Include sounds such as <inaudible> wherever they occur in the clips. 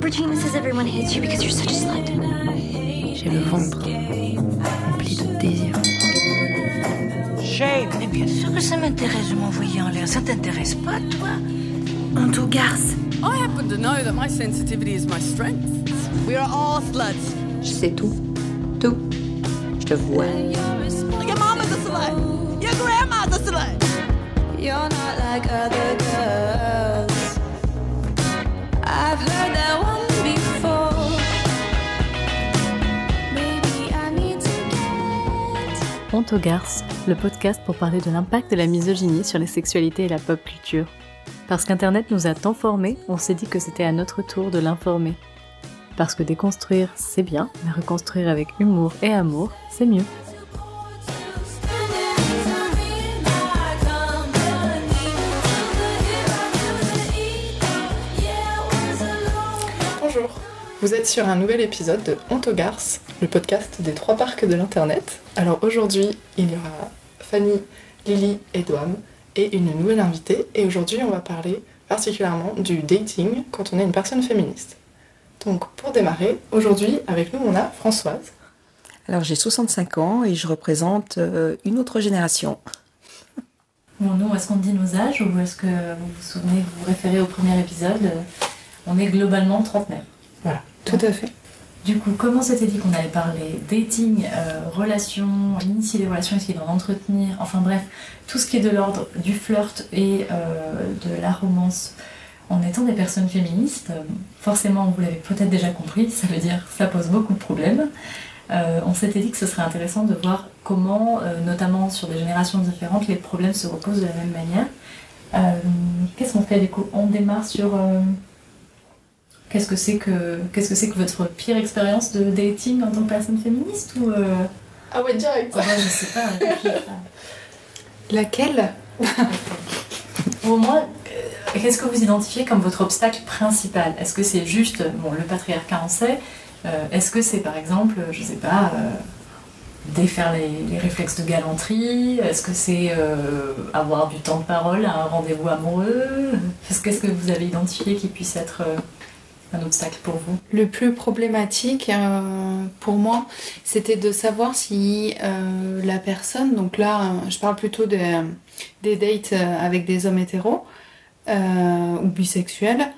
Regina says everyone hates you because you're such a slut. J'ai le ventre rempli de désir. Shame. Mais bien sûr que ça m'intéresse de m'envoyer en l'air. Ça t'intéresse pas, toi Honte aux garces. I happen to know that my sensitivity is my strength. We are all sluts. Je sais tout. Tout. Je te vois. Your mama's a slut. Your grandma's a slut. You're not like other girls. Honte aux le podcast pour parler de l'impact de la misogynie sur les sexualités et la pop culture. Parce qu'Internet nous a tant formés, on s'est dit que c'était à notre tour de l'informer. Parce que déconstruire, c'est bien, mais reconstruire avec humour et amour, c'est mieux. Vous êtes sur un nouvel épisode de Garces, le podcast des trois parcs de l'internet. Alors aujourd'hui, il y aura Fanny, Lily et Doam et une nouvelle invitée. Et aujourd'hui, on va parler particulièrement du dating quand on est une personne féministe. Donc pour démarrer, aujourd'hui avec nous on a Françoise. Alors j'ai 65 ans et je représente euh, une autre génération. Bon, nous, est-ce qu'on dit nos âges ou est-ce que vous vous souvenez, vous vous référez au premier épisode? On est globalement trentenaire. Voilà, tout à fait. Du coup, comment s'était dit qu'on allait parler dating, euh, relations, initier des relations, essayer d'en entretenir, enfin bref, tout ce qui est de l'ordre du flirt et euh, de la romance en étant des personnes féministes euh, Forcément, vous l'avez peut-être déjà compris, ça veut dire que ça pose beaucoup de problèmes. On s'était dit que ce serait intéressant de voir comment, notamment sur des générations différentes, les problèmes se reposent de la même manière. Qu'est-ce qu'on fait du coup? On démarre sur qu'est-ce que c'est que qu'est-ce que c'est que votre pire expérience de dating en tant que personne féministe ou euh... Ah ouais, direct. Oh, ouais, je sais pas. Laquelle? Au moins, euh, qu'est-ce que vous identifiez comme votre obstacle principal? Est-ce que c'est juste bon le patriarcat on sait euh, Est-ce que c'est par exemple, je sais pas, euh, défaire les, les réflexes de galanterie? Est-ce que c'est euh, avoir du temps de parole à un rendez-vous amoureux? Qu'est-ce qu'est-ce que vous avez identifié qui puisse être euh, un obstacle pour vous Le plus problématique euh, pour moi, c'était de savoir si euh, la personne, donc là, euh, je parle plutôt des, dates avec des hommes hétéros ou bisexuels,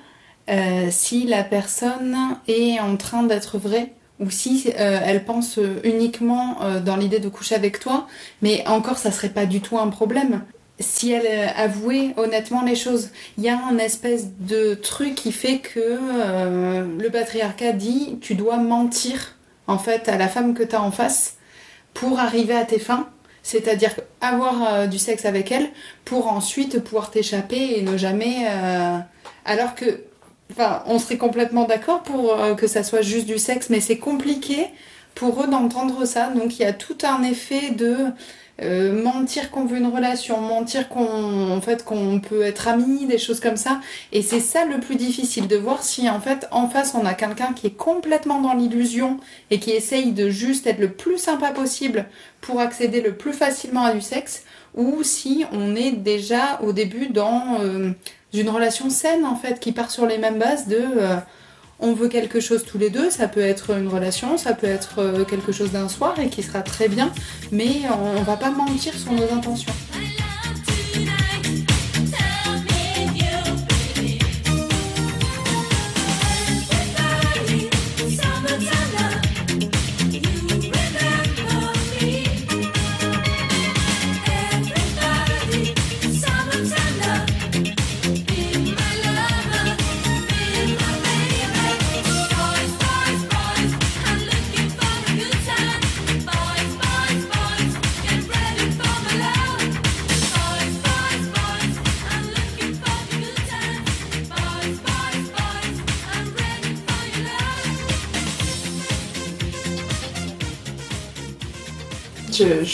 si la personne est en train d'être vraie ou si elle pense uniquement dans l'idée de coucher avec toi, mais encore ça serait pas du tout un problème. Si elle euh, avouait honnêtement les choses, il y a un espèce de truc qui fait que euh, le patriarcat dit tu dois mentir en fait à la femme que tu as en face pour arriver à tes fins, c'est-à-dire avoir euh, du sexe avec elle pour ensuite pouvoir t'échapper et ne jamais alors que enfin on serait complètement d'accord pour que ça soit juste du sexe mais c'est compliqué pour eux d'entendre ça. Donc il y a tout un effet de euh, mentir qu'on veut une relation, mentir qu'on en fait qu'on peut être amis, des choses comme ça. Et c'est ça le plus difficile de voir si en fait en face on a quelqu'un qui est complètement dans l'illusion et qui essaye de juste être le plus sympa possible pour accéder le plus facilement à du sexe, ou si on est déjà au début dans euh, une relation saine en fait qui part sur les mêmes bases de euh, on veut quelque chose tous les deux, ça peut être une relation, ça peut être euh, quelque chose d'un soir et qui sera très bien, mais on, va pas mentir sur nos intentions.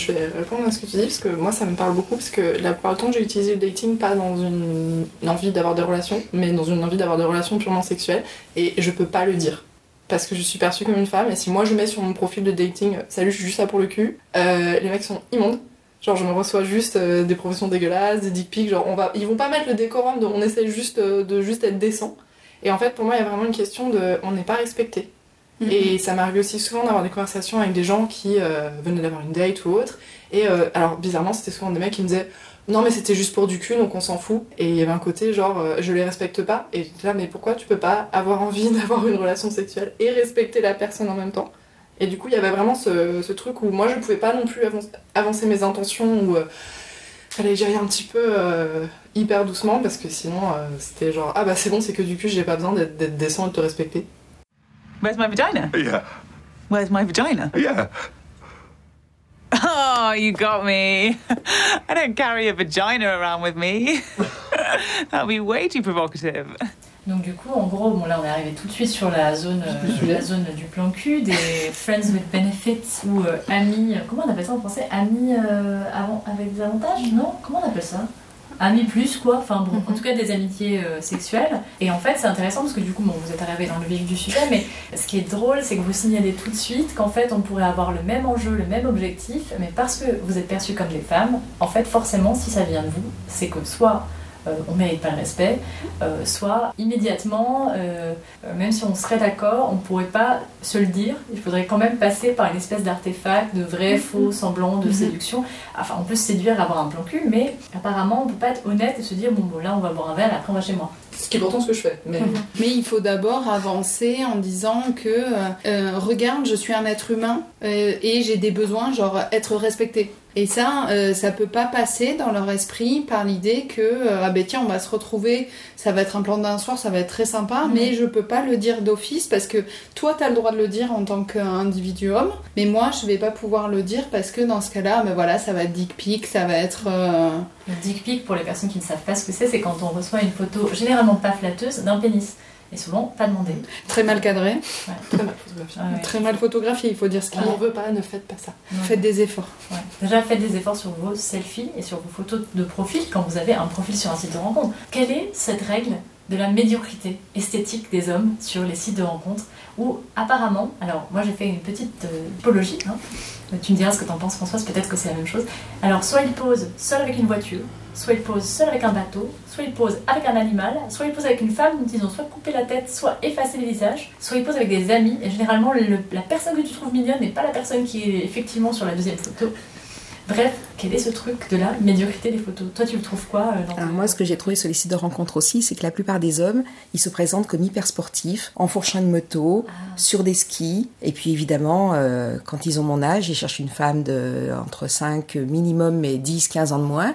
Je, vais répondre à ce que tu dis parce que moi ça me parle beaucoup parce que la plupart du temps j'ai utilisé le dating pas dans une envie d'avoir des relations mais dans une envie d'avoir des relations purement sexuelles et je peux pas le dire. Parce que je suis perçue comme une femme et si moi je mets sur mon profil de dating euh, salut je suis juste là pour le cul euh, les mecs sont immondes. Genre je me reçois juste euh, des professions dégueulasses des dick pics genre on va ils vont pas mettre le décorum de on essaie juste de juste être décent. Et en fait, pour moi, il y a vraiment une question de on n'est pas respecté. Et ça m'arrive aussi souvent d'avoir des conversations avec des gens qui euh, venaient d'avoir une date ou autre. Et euh, alors, bizarrement, c'était souvent des mecs qui me disaient non, mais c'était juste pour du cul, donc on s'en fout. Et il y avait un côté genre euh, je les respecte pas. Et j'étais là, mais pourquoi tu peux pas avoir envie <laughs> d'avoir une relation sexuelle et respecter la personne en même temps? Et du coup, il y avait vraiment ce, ce truc où moi je pouvais pas non plus avancer, avancer mes intentions ou. fallait aille un petit peu euh, hyper doucement parce que sinon euh, c'était genre ah bah c'est bon c'est que du cul j'ai pas besoin d'être décent et de te respecter. Where's my vagina? Yeah, Where's my vagina? yeah. Oh, you got me. I don't carry a vagina around with me. That would be way too provocative. Donc du coup, en gros, bon là on est arrivé tout de suite sur la zone, euh, la zone du plan cul, des friends with benefits ou euh, amis, comment on appelle ça en français? Amis euh, avant, avec des avantages? Non? Comment on appelle ça? Amis plus quoi, enfin bon, en tout cas des amitiés euh, sexuelles. Et en fait c'est intéressant parce que du coup bon, vous êtes arrivé dans le vif du sujet, mais ce qui est drôle c'est que vous signalez tout de suite qu'en fait on pourrait avoir le même enjeu, le même objectif, mais parce que vous êtes perçus comme des femmes, en fait forcément si ça vient de vous, c'est que soit euh, on mérite pas le respect, euh, soit immédiatement, euh, même si on serait d'accord, on pourrait pas se le dire. Il faudrait quand même passer par une espèce d'artefact de vrai, faux, semblant de séduction. Enfin, on peut se séduire, avoir un plan cul, mais apparemment, on peut pas être honnête et se dire bon, bon là, on va boire un verre, et après on va chez moi. Ce qui est pourtant ce que je fais. Mais <laughs> Mais il faut d'abord avancer en disant que regarde, je suis un être humain euh, et j'ai des besoins, genre être respecté. Et ça, euh, ça peut pas passer dans leur esprit par l'idée que euh, ah ben tiens, on va se retrouver, ça va être un plan d'un soir, ça va être très sympa, mais je peux pas le dire d'office parce que toi t'as le droit de le dire en tant qu'individu homme, mais moi je vais pas pouvoir le dire parce que dans ce cas-là, ben voilà, ça va être dick pic, ça va être euh, Le dick pic, pour les personnes qui ne savent pas ce que c'est, c'est quand on reçoit une photo généralement pas flatteuse d'un pénis. Et souvent pas demandé. très mal cadré, <laughs> très mal photographié. Ouais, ouais. très mal photographié, il faut dire ce qu'il n'en veut pas, ne faites pas ça. Faites des efforts. Déjà, faites des efforts sur vos selfies et sur vos photos de profil quand vous avez un profil sur un site de rencontre. Quelle est cette règle de la médiocrité esthétique des hommes sur les sites de rencontres où apparemment, alors moi j'ai fait une petite euh, typologie, hein. tu me diras ce que t'en penses Françoise, peut-être que c'est la même chose. Alors soit ils posent seul avec une voiture, soit ils posent seul avec un bateau, soit ils posent avec un animal, soit ils posent avec une femme dont ils ont soit coupé la tête, soit effacé le visage, soit ils posent avec des amis, et généralement le- la personne que tu trouves mignonne n'est pas la personne qui est effectivement sur la deuxième photo. Bref, quel est ce truc de la médiocrité des photos? Toi, tu le trouves quoi euh, dans Alors tes- moi, ce que j'ai trouvé sur les sites de rencontres aussi, c'est que la plupart des hommes, ils se présentent comme hyper sportifs, en fourchant une moto, Ah. sur des skis. Et puis évidemment, euh, quand ils ont mon âge, ils cherchent une femme de entre 5 minimum, mais 10, 15 ans de moins.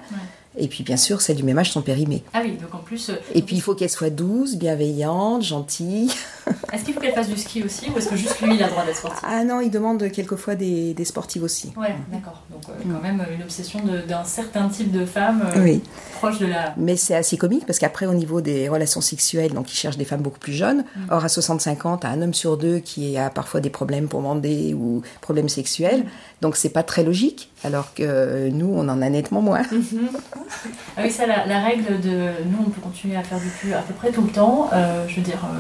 Et puis bien sûr, celles du même âge sont périmées. Ah oui, donc en plus, euh, Et puis il faut qu'elle soit douce, bienveillante, gentille. <laughs> est-ce qu'il faut qu'elle fasse du ski aussi ou est-ce que juste lui, il a le droit d'être sportif? Ah non, ils demandent quelquefois des, des sportives aussi. Ouais, d'accord. Donc euh, quand même euh, une obsession d'un certain type de femme euh, Oui. proche de la... Mais c'est assez comique parce qu'après, au niveau des relations sexuelles, donc ils cherchent des femmes beaucoup plus jeunes. Or, à 65 ans, t'as un homme sur deux qui a parfois des problèmes pour mander ou problèmes sexuels. Donc, c'est pas très logique. Alors que nous, on en a nettement moins. <laughs> Ah oui, ça, la, la règle de... Nous, on peut continuer à faire du cul à peu près tout le temps. euh, je veux dire, euh,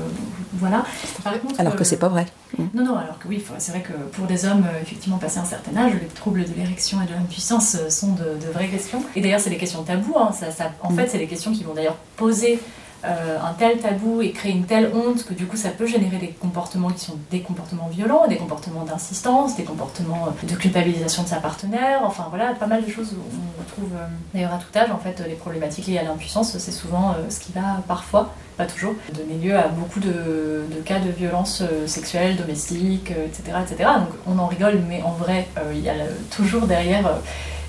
voilà. Par contre, Alors euh, que c'est pas vrai. Non, non, alors que oui, c'est vrai que pour des hommes, euh, effectivement, passé un certain âge, les troubles de l'érection et de l'impuissance euh, sont de, de vraies questions. Et d'ailleurs, c'est des questions tabous. hein, ça, ça- en fait, c'est des questions qui vont d'ailleurs poser euh, un tel tabou et créer une telle honte que du coup, ça peut générer des comportements qui sont des comportements violents, des comportements d'insistance, des comportements euh, de culpabilisation de sa partenaire. Enfin, voilà, pas mal de choses on retrouve euh, d'ailleurs à tout âge. En fait, les problématiques liées à l'impuissance, c'est souvent ce qui va parfois pas toujours, donner lieu à beaucoup de, cas de violence sexuelle, domestique, etc., etc. Donc on en rigole, mais en vrai, il y a toujours derrière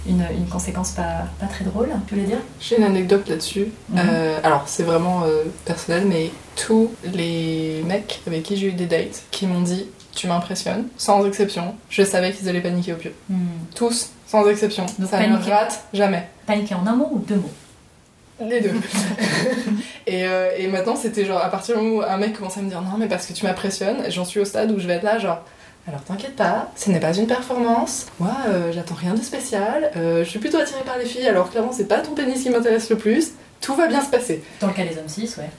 une, une conséquence pas, pas très drôle, tu voulais dire? J'ai une anecdote là-dessus. Mhm. Euh, alors, c'est vraiment euh, personnel, mais tous les mecs avec qui j'ai eu des dates qui m'ont dit Tu m'impressionnes, sans exception, je savais qu'ils allaient paniquer au pieu. Tous, sans exception. Donc ça ne paniquer. rate jamais. Paniquer en un mot ou deux mots? Les deux. <laughs> <laughs> et, euh, et maintenant, c'était genre, à partir du moment où un mec commence à me dire non, mais parce que tu m'impressionnes, j'en suis au stade où je vais être là, genre. Alors t'inquiète pas, ce n'est pas une performance. Moi, euh, j'attends rien de spécial. Euh, je suis plutôt attirée par les filles, alors clairement, c'est pas ton pénis qui m'intéresse le plus. Tout va bien se passer. Dans le cas des hommes cis, ouais.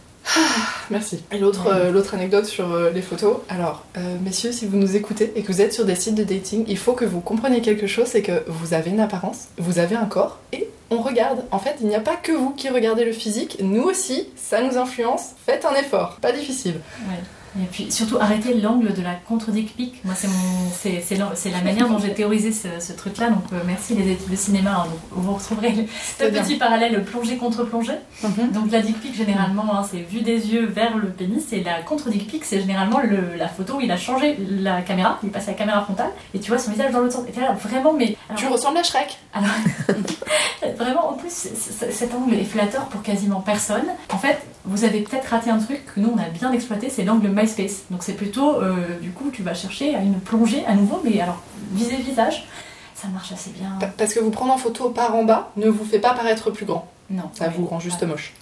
Merci. Et l'autre euh, l'autre anecdote sur euh, les photos. Alors, euh, messieurs, si vous nous écoutez et que vous êtes sur des sites de dating, il faut que vous compreniez quelque chose, c'est que vous avez une apparence, vous avez un corps et on regarde. En fait, il n'y a pas que vous qui regardez le physique, nous aussi, ça nous influence. Faites un effort, pas difficile. Ouais. Et puis surtout arrêter l'angle de la contre-dick pic. Moi c'est mon c'est c'est l'an- c'est la manière dont j'ai théorisé ce, ce truc-là. Donc euh, merci les études de cinéma. hein. Donc, vous retrouverez ce petit parallèle plongée contre plongée. Mhm. Donc la dick pic généralement hein, c'est vu des yeux vers le pénis et la contre-dick pic c'est généralement le- la photo où il a changé la caméra, il passe à la caméra frontale et tu vois son visage dans l'autre sens. Et t'es là vraiment mais alors, Tu ressembles à Shrek. alors, <laughs> vraiment, en plus, cet angle est flatteur pour quasiment personne. En fait, vous avez peut-être raté un truc que nous, on a bien exploité, c'est l'angle MySpace. Donc c'est plutôt, euh, du coup, tu vas chercher à une plongée à nouveau, mais alors, viser visage, ça marche assez bien. Pa- Parce que vous prendre en photo par en bas ne vous fait pas paraître plus grand. Non, Ça vous rend juste moche.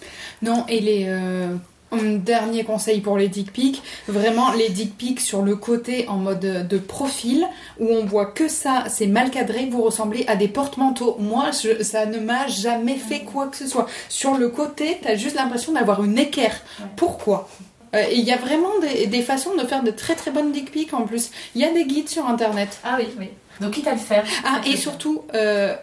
Non, et les. euh, un dernier conseil pour les dick pics, vraiment les dick pics sur le côté en mode de profil, où on voit que ça, c'est mal cadré, vous ressemblez à des porte-manteaux. Moi, je- ça ne m'a jamais fait quoi que ce soit. Sur le côté, t'as juste l'impression d'avoir une équerre. Pourquoi? Euh, il y a vraiment des, des façons de faire de très très bonnes dick pics en plus. Il y a des guides sur internet. Ah oui, oui. Donc quitte à le faire. Ah, et surtout, euh,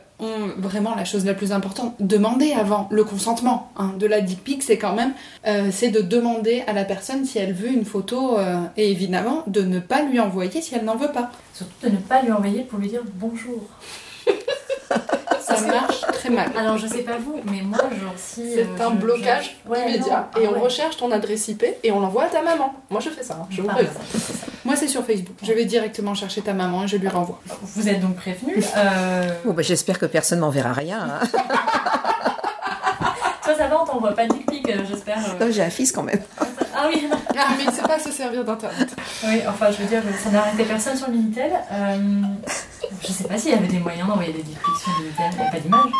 vraiment la chose la plus importante, demander avant le consentement hein, de la dick pic, c'est quand même, euh, c'est de demander à la personne si elle veut une photo euh, et évidemment de ne pas lui envoyer si elle n'en veut pas. Surtout de ne pas lui envoyer pour lui dire bonjour. <laughs> Ça marche très mal. Alors je sais pas vous, mais moi, genre si. C'est euh, un je- blocage je- Ouais, immédiat. non, et ah on ouais. recherche ton adresse IP et on l'envoie à ta maman. Moi je fais ça, hein, je vous Ah, préviens. ça. Moi, c'est sur Facebook. Je vais directement chercher ta maman et je lui renvoie. Vous êtes donc prévenus. Euh... Bon, bah, j'espère que personne m'enverra rien. hein. <laughs> Ça va, on t'envoie pas de dick pic, euh, j'espère. euh. J'ai un fils quand même. Ah oui, Ah, mais il sait pas se servir d'internet. oui, enfin, je veux dire, ça n'a arrêté personne sur le Minitel. Euh, je sais pas s'il y avait des moyens d'envoyer des dick pics sur le Minitel, il n'y a pas d'image.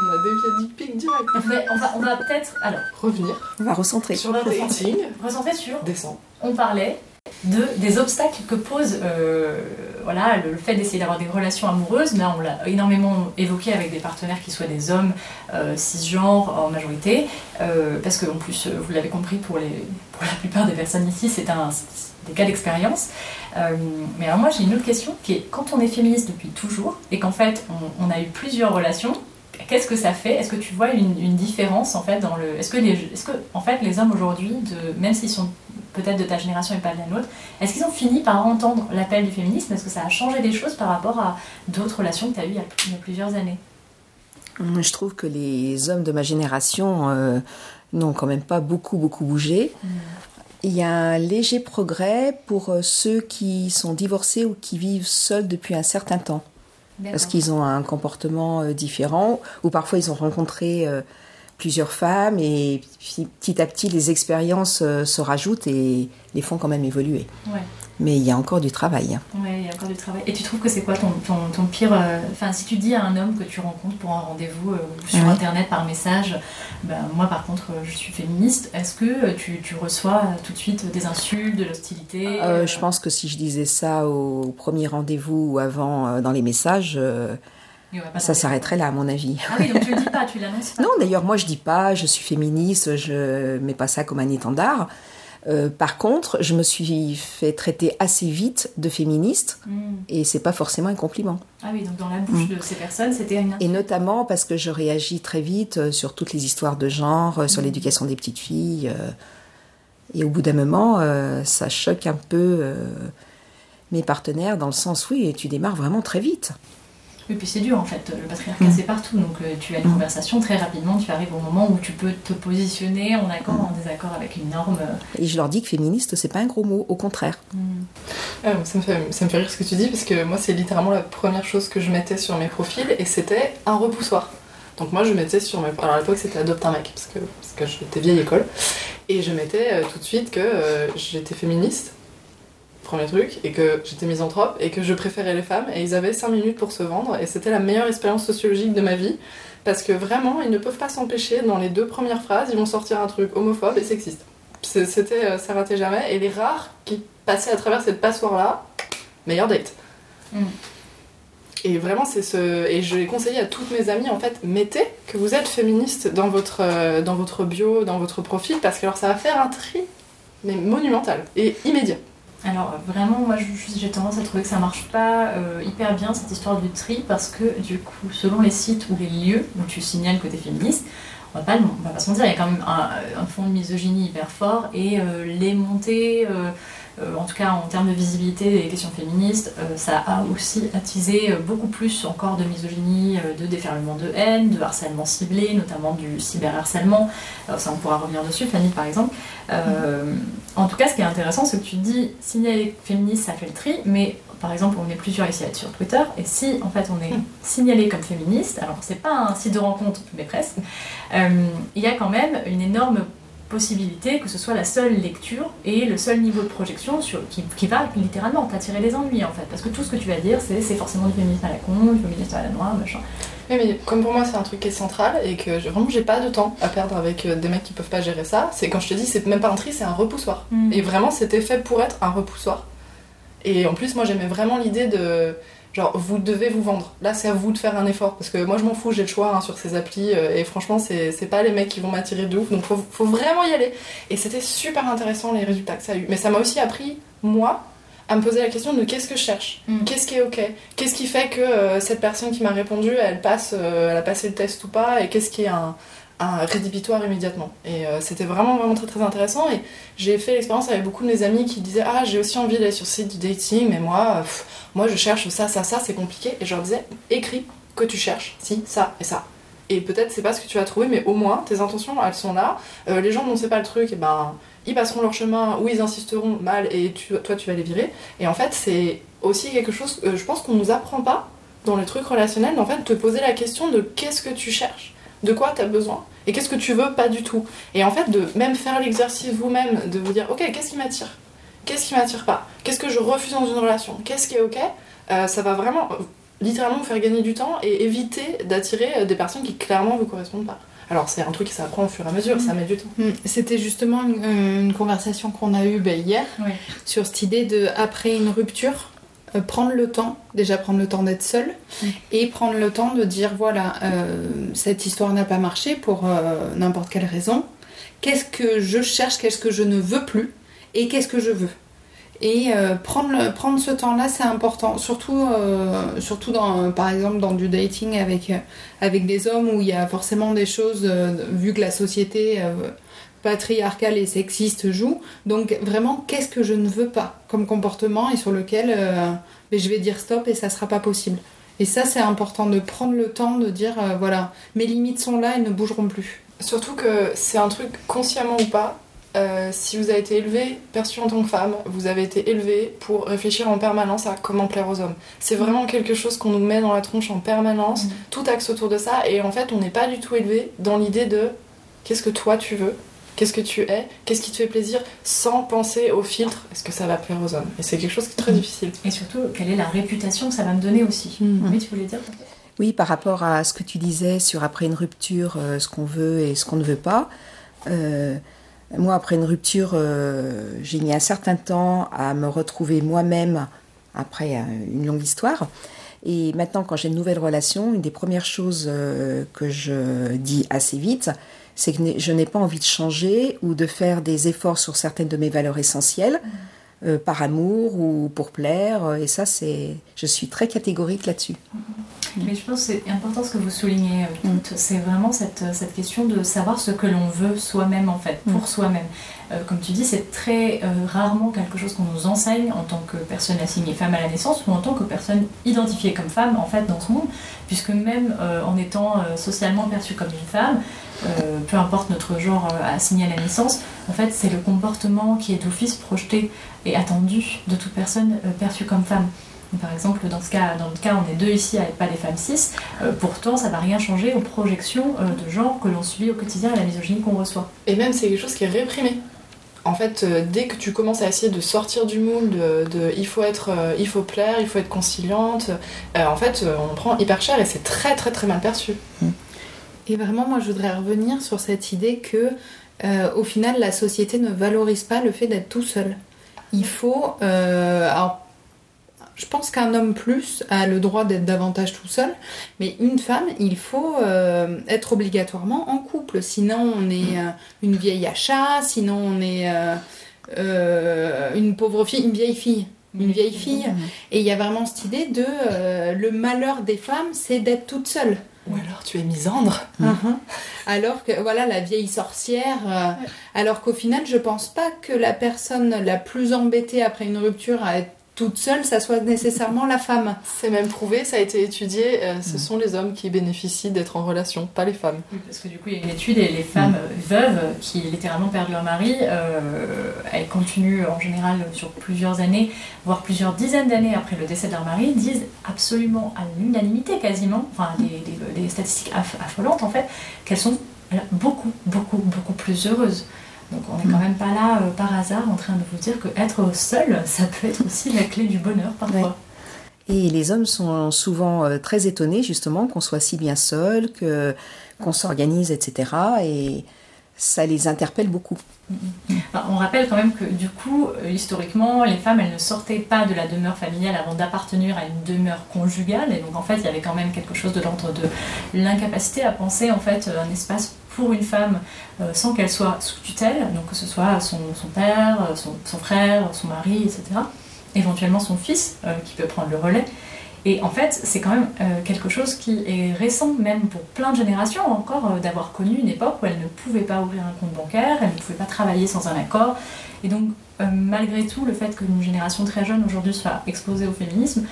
On a dévié dick pic direct. Mais on va, on va peut-être, alors, Revenir On va recentrer. sur le dating. recentrer sur Descend. on parlait de, des obstacles que pose euh, voilà, le, fait d'essayer d'avoir des relations amoureuses. Là, on l'a énormément évoqué avec des partenaires qui soient des hommes euh, cisgenres en majorité, euh, parce que en plus, vous l'avez compris, pour, la plupart des personnes ici, c'est un, des cas d'expérience. Mais alors moi, j'ai une autre question qui est quand on est féministe depuis toujours et qu'en fait, on, a eu plusieurs relations. Qu'est-ce que ça fait? Est-ce que tu vois une, différence en fait dans le Est-ce que les en fait les hommes aujourd'hui, même s'ils sont peut-être de ta génération et pas de la nôtre, est-ce qu'ils ont fini par entendre l'appel du féminisme? Est-ce que ça a changé des choses par rapport à d'autres relations que tu as eues il y a, il y a plusieurs années? Je trouve que les hommes de ma génération euh, n'ont quand même pas beaucoup, beaucoup bougé. Il y a un léger progrès pour euh, ceux qui sont divorcés ou qui vivent seuls depuis un certain temps. Parce qu'ils ont un comportement euh, différent, ou parfois ils ont rencontré plusieurs femmes et puis, petit à petit les expériences euh, se rajoutent et les font quand même évoluer. Ouais. Mais il y a encore du travail. Ouais, il y a encore du travail. Et tu trouves que c'est quoi ton, ton, ton pire. euh, Enfin, si tu dis à un homme que tu rencontres pour un rendez-vous euh, sur Ouais. internet par message, ben, moi par contre je suis féministe, est-ce que tu, tu reçois tout de suite des insultes, de l'hostilité je pense que si je disais ça au premier rendez-vous ou avant dans les messages, ça s'arrêterait là à mon avis. Ah oui, donc tu le dis pas, tu <laughs> l'annonces pas. Non, d'ailleurs, moi je dis pas, je suis féministe, je mets pas ça comme un étendard. Euh, par contre, je me suis fait traiter assez vite de féministe Hmm. et c'est pas forcément un compliment. Ah oui, donc dans la bouche de ces personnes, c'était une Et notamment parce que je réagis très vite euh, sur toutes les histoires de genre, euh, sur l'éducation des petites filles. euh, et au bout d'un moment, euh, ça choque un peu mes partenaires dans le sens, oui, tu démarres vraiment très vite. Oui, puis c'est dur en fait, le patriarcat Mm. c'est partout, donc euh, tu as une conversation très rapidement, tu arrives au moment où tu peux te positionner en accord ou en désaccord avec une norme. euh, Et je leur dis que féministe, c'est pas un gros mot, au contraire. Ah, ça, me fait, ça me fait rire ce que tu dis parce que moi c'est littéralement la première chose que je mettais sur mes profils et c'était un repoussoir. Donc moi je mettais sur mes... Alors à l'époque c'était adopte un mec parce que, parce que j'étais vieille école et je mettais euh, tout de suite que euh, j'étais féministe, premier truc, et que j'étais misanthrope et que je préférais les femmes et ils avaient 5 minutes pour se vendre et c'était la meilleure expérience sociologique de ma vie parce que vraiment ils ne peuvent pas s'empêcher dans les deux premières phrases ils vont sortir un truc homophobe et sexiste. C'était, euh, ça ratait jamais et les rares qui passaient à travers cette passoire là, meilleur date. Mm. Et vraiment, c'est ce. Et je l'ai conseillé à toutes mes amies, en fait, mettez que vous êtes féministe dans votre, euh, dans votre bio, dans votre profil, parce que alors ça va faire un tri, mais monumental et immédiat. Alors euh, vraiment, moi j'ai tendance à trouver que ça marche pas euh, hyper bien cette histoire du tri parce que du coup, selon les sites ou les lieux où tu signales que tu féministe, on va pas, on va pas se mentir, il y a quand même un, fond de misogynie hyper fort et euh, les montées, en tout cas en termes de visibilité des questions féministes, euh, ça a aussi attisé euh, beaucoup plus encore de misogynie, euh, de déferlement de haine, de harcèlement ciblé, notamment du cyberharcèlement. Euh, ça on pourra revenir dessus, Fanny par exemple. Euh, en tout cas, ce qui est intéressant, c'est que tu dis signaler féministe, ça fait le tri, mais par exemple, on est plusieurs ici à être sur Twitter, et si en fait on est signalé comme féministe, alors c'est pas un site de rencontre, mais presque, euh, il y a quand même une énorme possibilité que ce soit la seule lecture et le seul niveau de projection sur, qui, qui va littéralement t'attirer les ennuis en fait. Parce que tout ce que tu vas dire, c'est c'est forcément du féminisme à la con, du féminisme à la noire, machin. Oui, mais comme pour moi c'est un truc qui est central et que je- vraiment j'ai pas de temps à perdre avec euh, des mecs qui peuvent pas gérer ça, c'est quand je te dis c'est même pas un tri, c'est un repoussoir. Mm. Et vraiment c'était fait pour être un repoussoir. Et en plus moi j'aimais vraiment l'idée de genre vous devez vous vendre. Là c'est à vous de faire un effort parce que moi je m'en fous, j'ai le choix hein, sur ces applis euh, et franchement c'est pas les mecs qui vont m'attirer de ouf donc faut, faut vraiment y aller. Et c'était super intéressant les résultats que ça a eu. Mais ça m'a aussi appris moi à me poser la question de qu'est-ce que je cherche, Mm. qu'est-ce qui est ok, qu'est-ce qui fait que euh, cette personne qui m'a répondu, elle passe, euh, elle a passé le test ou pas, et qu'est-ce qui est un, un rédhibitoire immédiatement. Et euh, c'était vraiment vraiment très très intéressant. Et j'ai fait l'expérience avec beaucoup de mes amis qui disaient ah j'ai aussi envie d'aller sur site du dating, mais moi moi je cherche ça ça ça, c'est compliqué. Et je leur disais écris que tu cherches si ça et ça. Et peut-être c'est pas ce que tu vas trouver, mais au moins tes intentions elles sont là. Euh, les gens dont c'est pas le truc, et ben ils passeront leur chemin ou ils insisteront mal et toi tu vas les virer. Et en fait c'est aussi quelque chose, euh, je pense qu'on nous apprend pas dans les trucs relationnels, en fait te poser la question de qu'est-ce que tu cherches, de quoi tu as besoin? Et qu'est-ce que tu veux? Pas du tout. Et en fait de même faire l'exercice vous-même, de vous dire ok qu'est-ce qui m'attire, qu'est-ce qui m'attire pas, qu'est-ce que je refuse dans une relation, qu'est-ce qui est ok, Euh, ça va vraiment euh, littéralement vous faire gagner du temps et éviter d'attirer euh, des personnes qui clairement vous correspondent pas. Alors c'est un truc qui s'apprend au fur et à mesure, ça met du temps. Mm. C'était justement une, une conversation qu'on a eue ben, hier Oui. sur cette idée de, après une rupture, euh, prendre le temps, déjà prendre le temps d'être seul, Mm. et prendre le temps de dire voilà, euh, cette histoire n'a pas marché pour euh, n'importe quelle raison. Qu'est-ce que je cherche, qu'est-ce que je ne veux plus, et qu'est-ce que je veux? Et prendre, prendre ce temps-là, c'est important. Surtout, surtout dans, par exemple, dans du dating avec, avec des hommes où il y a forcément des choses, vu que la société patriarcale et sexiste joue. Donc, vraiment, qu'est-ce que je ne veux pas comme comportement et sur lequel euh, ben, je vais dire stop et ça sera pas possible. Et ça, c'est important de prendre le temps de dire euh, voilà, mes limites sont là, elles ne bougeront plus. Surtout que c'est un truc consciemment ou pas. euh, si vous avez été élevé, perçu en tant que femme, vous avez été élevé pour réfléchir en permanence à comment plaire aux hommes. C'est vraiment quelque chose qu'on nous met dans la tronche en permanence, Mhm. tout axe autour de ça, et en fait on n'est pas du tout élevé dans l'idée de qu'est-ce que toi tu veux, qu'est-ce que tu es, qu'est-ce qui te fait plaisir, sans penser au filtre, est-ce que ça va plaire aux hommes? Et c'est quelque chose qui est très difficile. Et surtout, quelle est la réputation que ça va me donner aussi? Mm. Oui, tu voulais dire? Oui, par rapport à ce que tu disais sur après une rupture, euh, ce qu'on veut et ce qu'on ne veut pas. euh, moi, après une rupture, euh, j'ai mis un certain temps à me retrouver moi-même après euh, une longue histoire. Et maintenant, quand j'ai une nouvelle relation, une des premières choses euh, que je dis assez vite, c'est que je n'ai pas envie de changer ou de faire des efforts sur certaines de mes valeurs essentielles. euh, par amour ou pour plaire, et ça, c'est, je suis très catégorique là-dessus. Mais je pense que c'est important ce que vous soulignez euh, Mm. C'est vraiment cette, cette question de savoir ce que l'on veut soi-même en fait, Mm. pour soi-même. Euh, comme tu dis, c'est très euh, rarement quelque chose qu'on nous enseigne en tant que personne assignée femme à la naissance ou en tant que personne identifiée comme femme en fait dans ce monde, puisque même euh, en étant euh, socialement perçue comme une femme, euh, peu importe notre genre assigné à la naissance, en fait c'est le comportement qui est d'office projeté et attendu de toute personne perçue comme femme. Par exemple, dans ce cas, dans cas, on est deux ici être pas des femmes cis. Pourtant, ça va rien changer aux projections de genre que l'on subit au quotidien et à la misogynie qu'on reçoit. Et même c'est quelque chose qui est réprimé. En fait, euh, dès que tu commences à essayer de sortir du moule, de, il faut être, euh, il faut plaire, il faut être conciliante, euh, en fait, on prend hyper cher et c'est très très très mal perçu. Et vraiment, moi, je voudrais revenir sur cette idée que, au final, la société ne valorise pas le fait d'être tout seul. Il faut, je pense qu'un homme plus a le droit d'être davantage tout seul, mais une femme, il faut euh, être obligatoirement en couple. Sinon, on est euh, une vieille à chat, sinon, on est euh, euh, une pauvre fille, une vieille fille. Une vieille fille. Et il y a vraiment cette idée de euh, le malheur des femmes, c'est d'être toute seule. Ou alors tu es misandre. Mhm. Alors que voilà la vieille sorcière. euh, alors qu'au final, je pense pas que la personne la plus embêtée après une rupture à être toute seule, ça soit nécessairement la femme. C'est même prouvé, ça a été étudié, euh, ce sont les hommes qui bénéficient d'être en relation, pas les femmes. Oui, parce que du coup, il y a une étude et les femmes euh, veuves qui littéralement perdent leur mari, euh, elles continuent en général sur plusieurs années, voire plusieurs dizaines d'années après le décès de leur mari, disent absolument à l'unanimité quasiment, enfin des, des- des statistiques aff- affolantes en fait, qu'elles sont beaucoup, beaucoup, beaucoup plus heureuses. Donc on n'est quand même pas là euh, par hasard en train de vous dire que être seul, ça peut être aussi la clé du bonheur parfois. Et les hommes sont souvent euh, très étonnés justement qu'on soit si bien seul, que qu'on s'organise, etc. Et ça les interpelle beaucoup. Enfin, on rappelle quand même que du coup, euh, historiquement, les femmes, elles ne sortaient pas de la demeure familiale avant d'appartenir à une demeure conjugale. Et donc en fait, il y avait quand même quelque chose de l'ordre de l'incapacité à penser en fait un espace pour une femme euh, sans qu'elle soit sous tutelle, donc que ce soit son, père, euh, son, frère, son mari, etc. Éventuellement son fils euh, qui peut prendre le relais. Et en fait, c'est quand même euh, quelque chose qui est récent, même pour plein de générations encore, euh, d'avoir connu une époque où elles ne pouvaient pas ouvrir un compte bancaire, elles ne pouvaient pas travailler sans un accord. Et donc, euh, malgré tout, le fait qu'une génération très jeune aujourd'hui soit exposée au féminisme,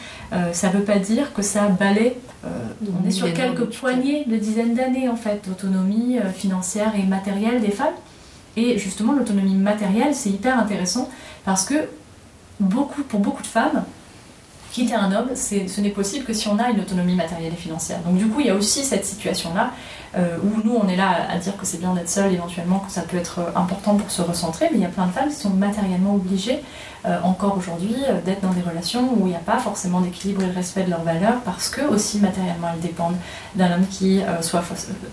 ça ne veut pas dire que ça balaie. on est sur quelques poignées de dizaines d'années en fait d'autonomie financière et matérielle des femmes. Et justement, l'autonomie matérielle, c'est hyper intéressant parce que beaucoup, pour beaucoup de femmes, quitter un homme, ce n'est possible que si on a une autonomie matérielle et financière. Donc du coup, il y a aussi cette situation-là euh, où nous, on est là à dire que c'est bien d'être seul, éventuellement que ça peut être euh, important pour se recentrer, mais il y a plein de femmes qui sont matériellement obligées, euh, encore aujourd'hui, d'être dans des relations où il n'y a pas forcément d'équilibre et de respect de leurs valeurs, parce que aussi matériellement, elles dépendent d'un homme qui soit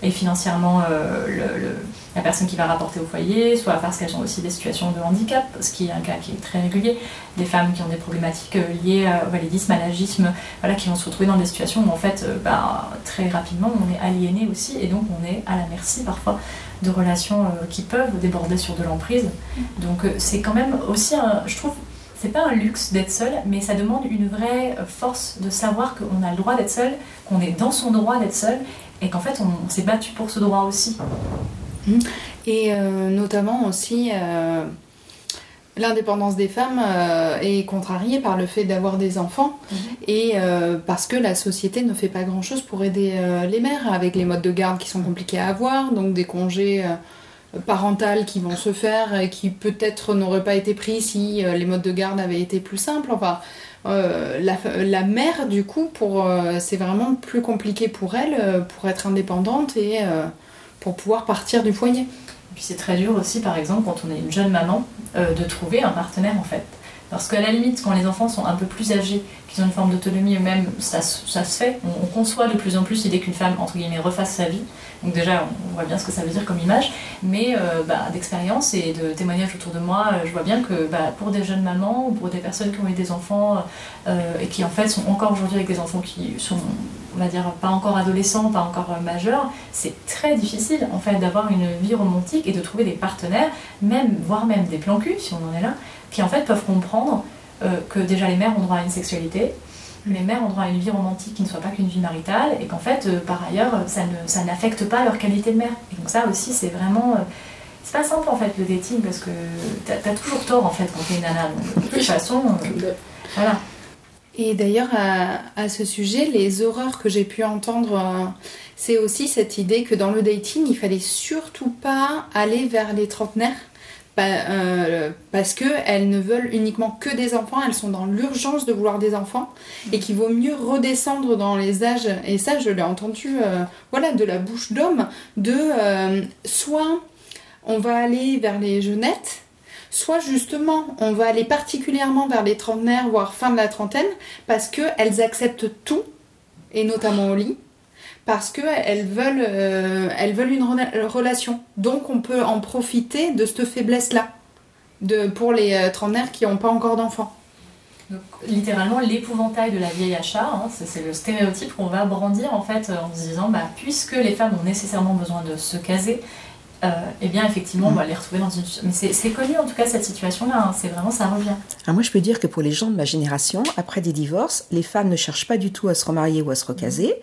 est financièrement le- la personne qui va rapporter au foyer, soit parce qu'elles ont aussi des situations de handicap, ce qui est un cas qui est très régulier, des femmes qui ont des problématiques euh, liées euh, au validisme, à l'agisme, voilà, qui vont se retrouver dans des situations où en fait, euh, bah, très rapidement, on est aliéné aussi, et donc on est à la merci parfois de relations euh, qui peuvent déborder sur de l'emprise. Donc euh, c'est quand même aussi, un, je trouve, c'est pas un luxe d'être seul, mais ça demande une vraie euh, force de savoir qu'on a le droit d'être seul, qu'on est dans son droit d'être seul, et qu'en fait on s'est battu pour ce droit aussi. Et euh, notamment aussi, euh, l'indépendance des femmes euh, est contrariée par le fait d'avoir des enfants. Et euh, parce que la société ne fait pas grand-chose pour aider les mères avec les modes de garde qui sont compliqués à avoir, donc des congés parentaux qui vont se faire et qui peut-être n'auraient pas été pris si les modes de garde avaient été plus simples. Enfin, euh, la, la mère, du coup, pour, euh, c'est vraiment plus compliqué pour elle euh, pour être indépendante et pour pouvoir partir du foyer. Et puis c'est très dur aussi, par exemple, quand on est une jeune maman, euh, de trouver un partenaire en fait. Parce qu'à la limite, quand les enfants sont un peu plus âgés, qu'ils ont une forme d'autonomie eux-mêmes, ça, ça se fait. On, on conçoit de plus en plus l'idée qu'une femme, entre guillemets, refasse sa vie. Donc déjà, on voit bien ce que ça veut dire comme image. Mais euh, bah, d'expérience et de témoignages autour de moi, euh, je vois bien que bah, pour des jeunes mamans ou pour des personnes qui ont eu des enfants et qui en fait sont encore aujourd'hui avec des enfants qui sont, on va dire, pas encore adolescents, pas encore euh, majeurs, c'est très difficile en fait d'avoir une vie romantique et de trouver des partenaires, même voire même des plans cul si on en est là, qui en fait peuvent comprendre euh, que déjà les mères ont droit à une sexualité, les mères ont droit à une vie romantique qui ne soit pas qu'une vie maritale et qu'en fait euh, par ailleurs ça ne ça n'affecte pas leur qualité de mère. Et donc ça aussi c'est vraiment euh, c'est pas simple en fait le dating parce que t'as as toujours tort en fait quand t'es une nana. Donc, de toute façon, voilà. Et d'ailleurs, à, à ce sujet, les horreurs que j'ai pu entendre, euh, c'est aussi cette idée que dans le dating, il fallait surtout pas aller vers les trentenaires. euh, parce que elles ne veulent uniquement que des enfants, elles sont dans l'urgence de vouloir des enfants et qu'il vaut mieux redescendre dans les âges. Et ça, je l'ai entendu, euh, voilà, de la bouche d'homme, de soit on va aller vers les jeunettes, soit justement on va aller particulièrement vers les trentenaires, voire fin de la trentaine, parce qu'elles acceptent tout, et notamment au lit, parce qu'elles veulent, euh, elles veulent une rela- relation. Donc on peut en profiter de cette faiblesse-là, pour les euh, trentenaires qui n'ont pas encore d'enfants. Donc, littéralement, l'épouvantail de la vieille achat, hein, c'est le stéréotype qu'on va brandir en fait en se disant, bah, puisque les femmes ont nécessairement besoin de se caser, euh, eh bien effectivement, on va les retrouver dans une. Mais c'est connu en tout cas cette situation-là. hein, c'est vraiment ça revient. Alors moi, je peux dire que pour les gens de ma génération, après des divorces, les femmes ne cherchent pas du tout à se remarier ou à se recaser.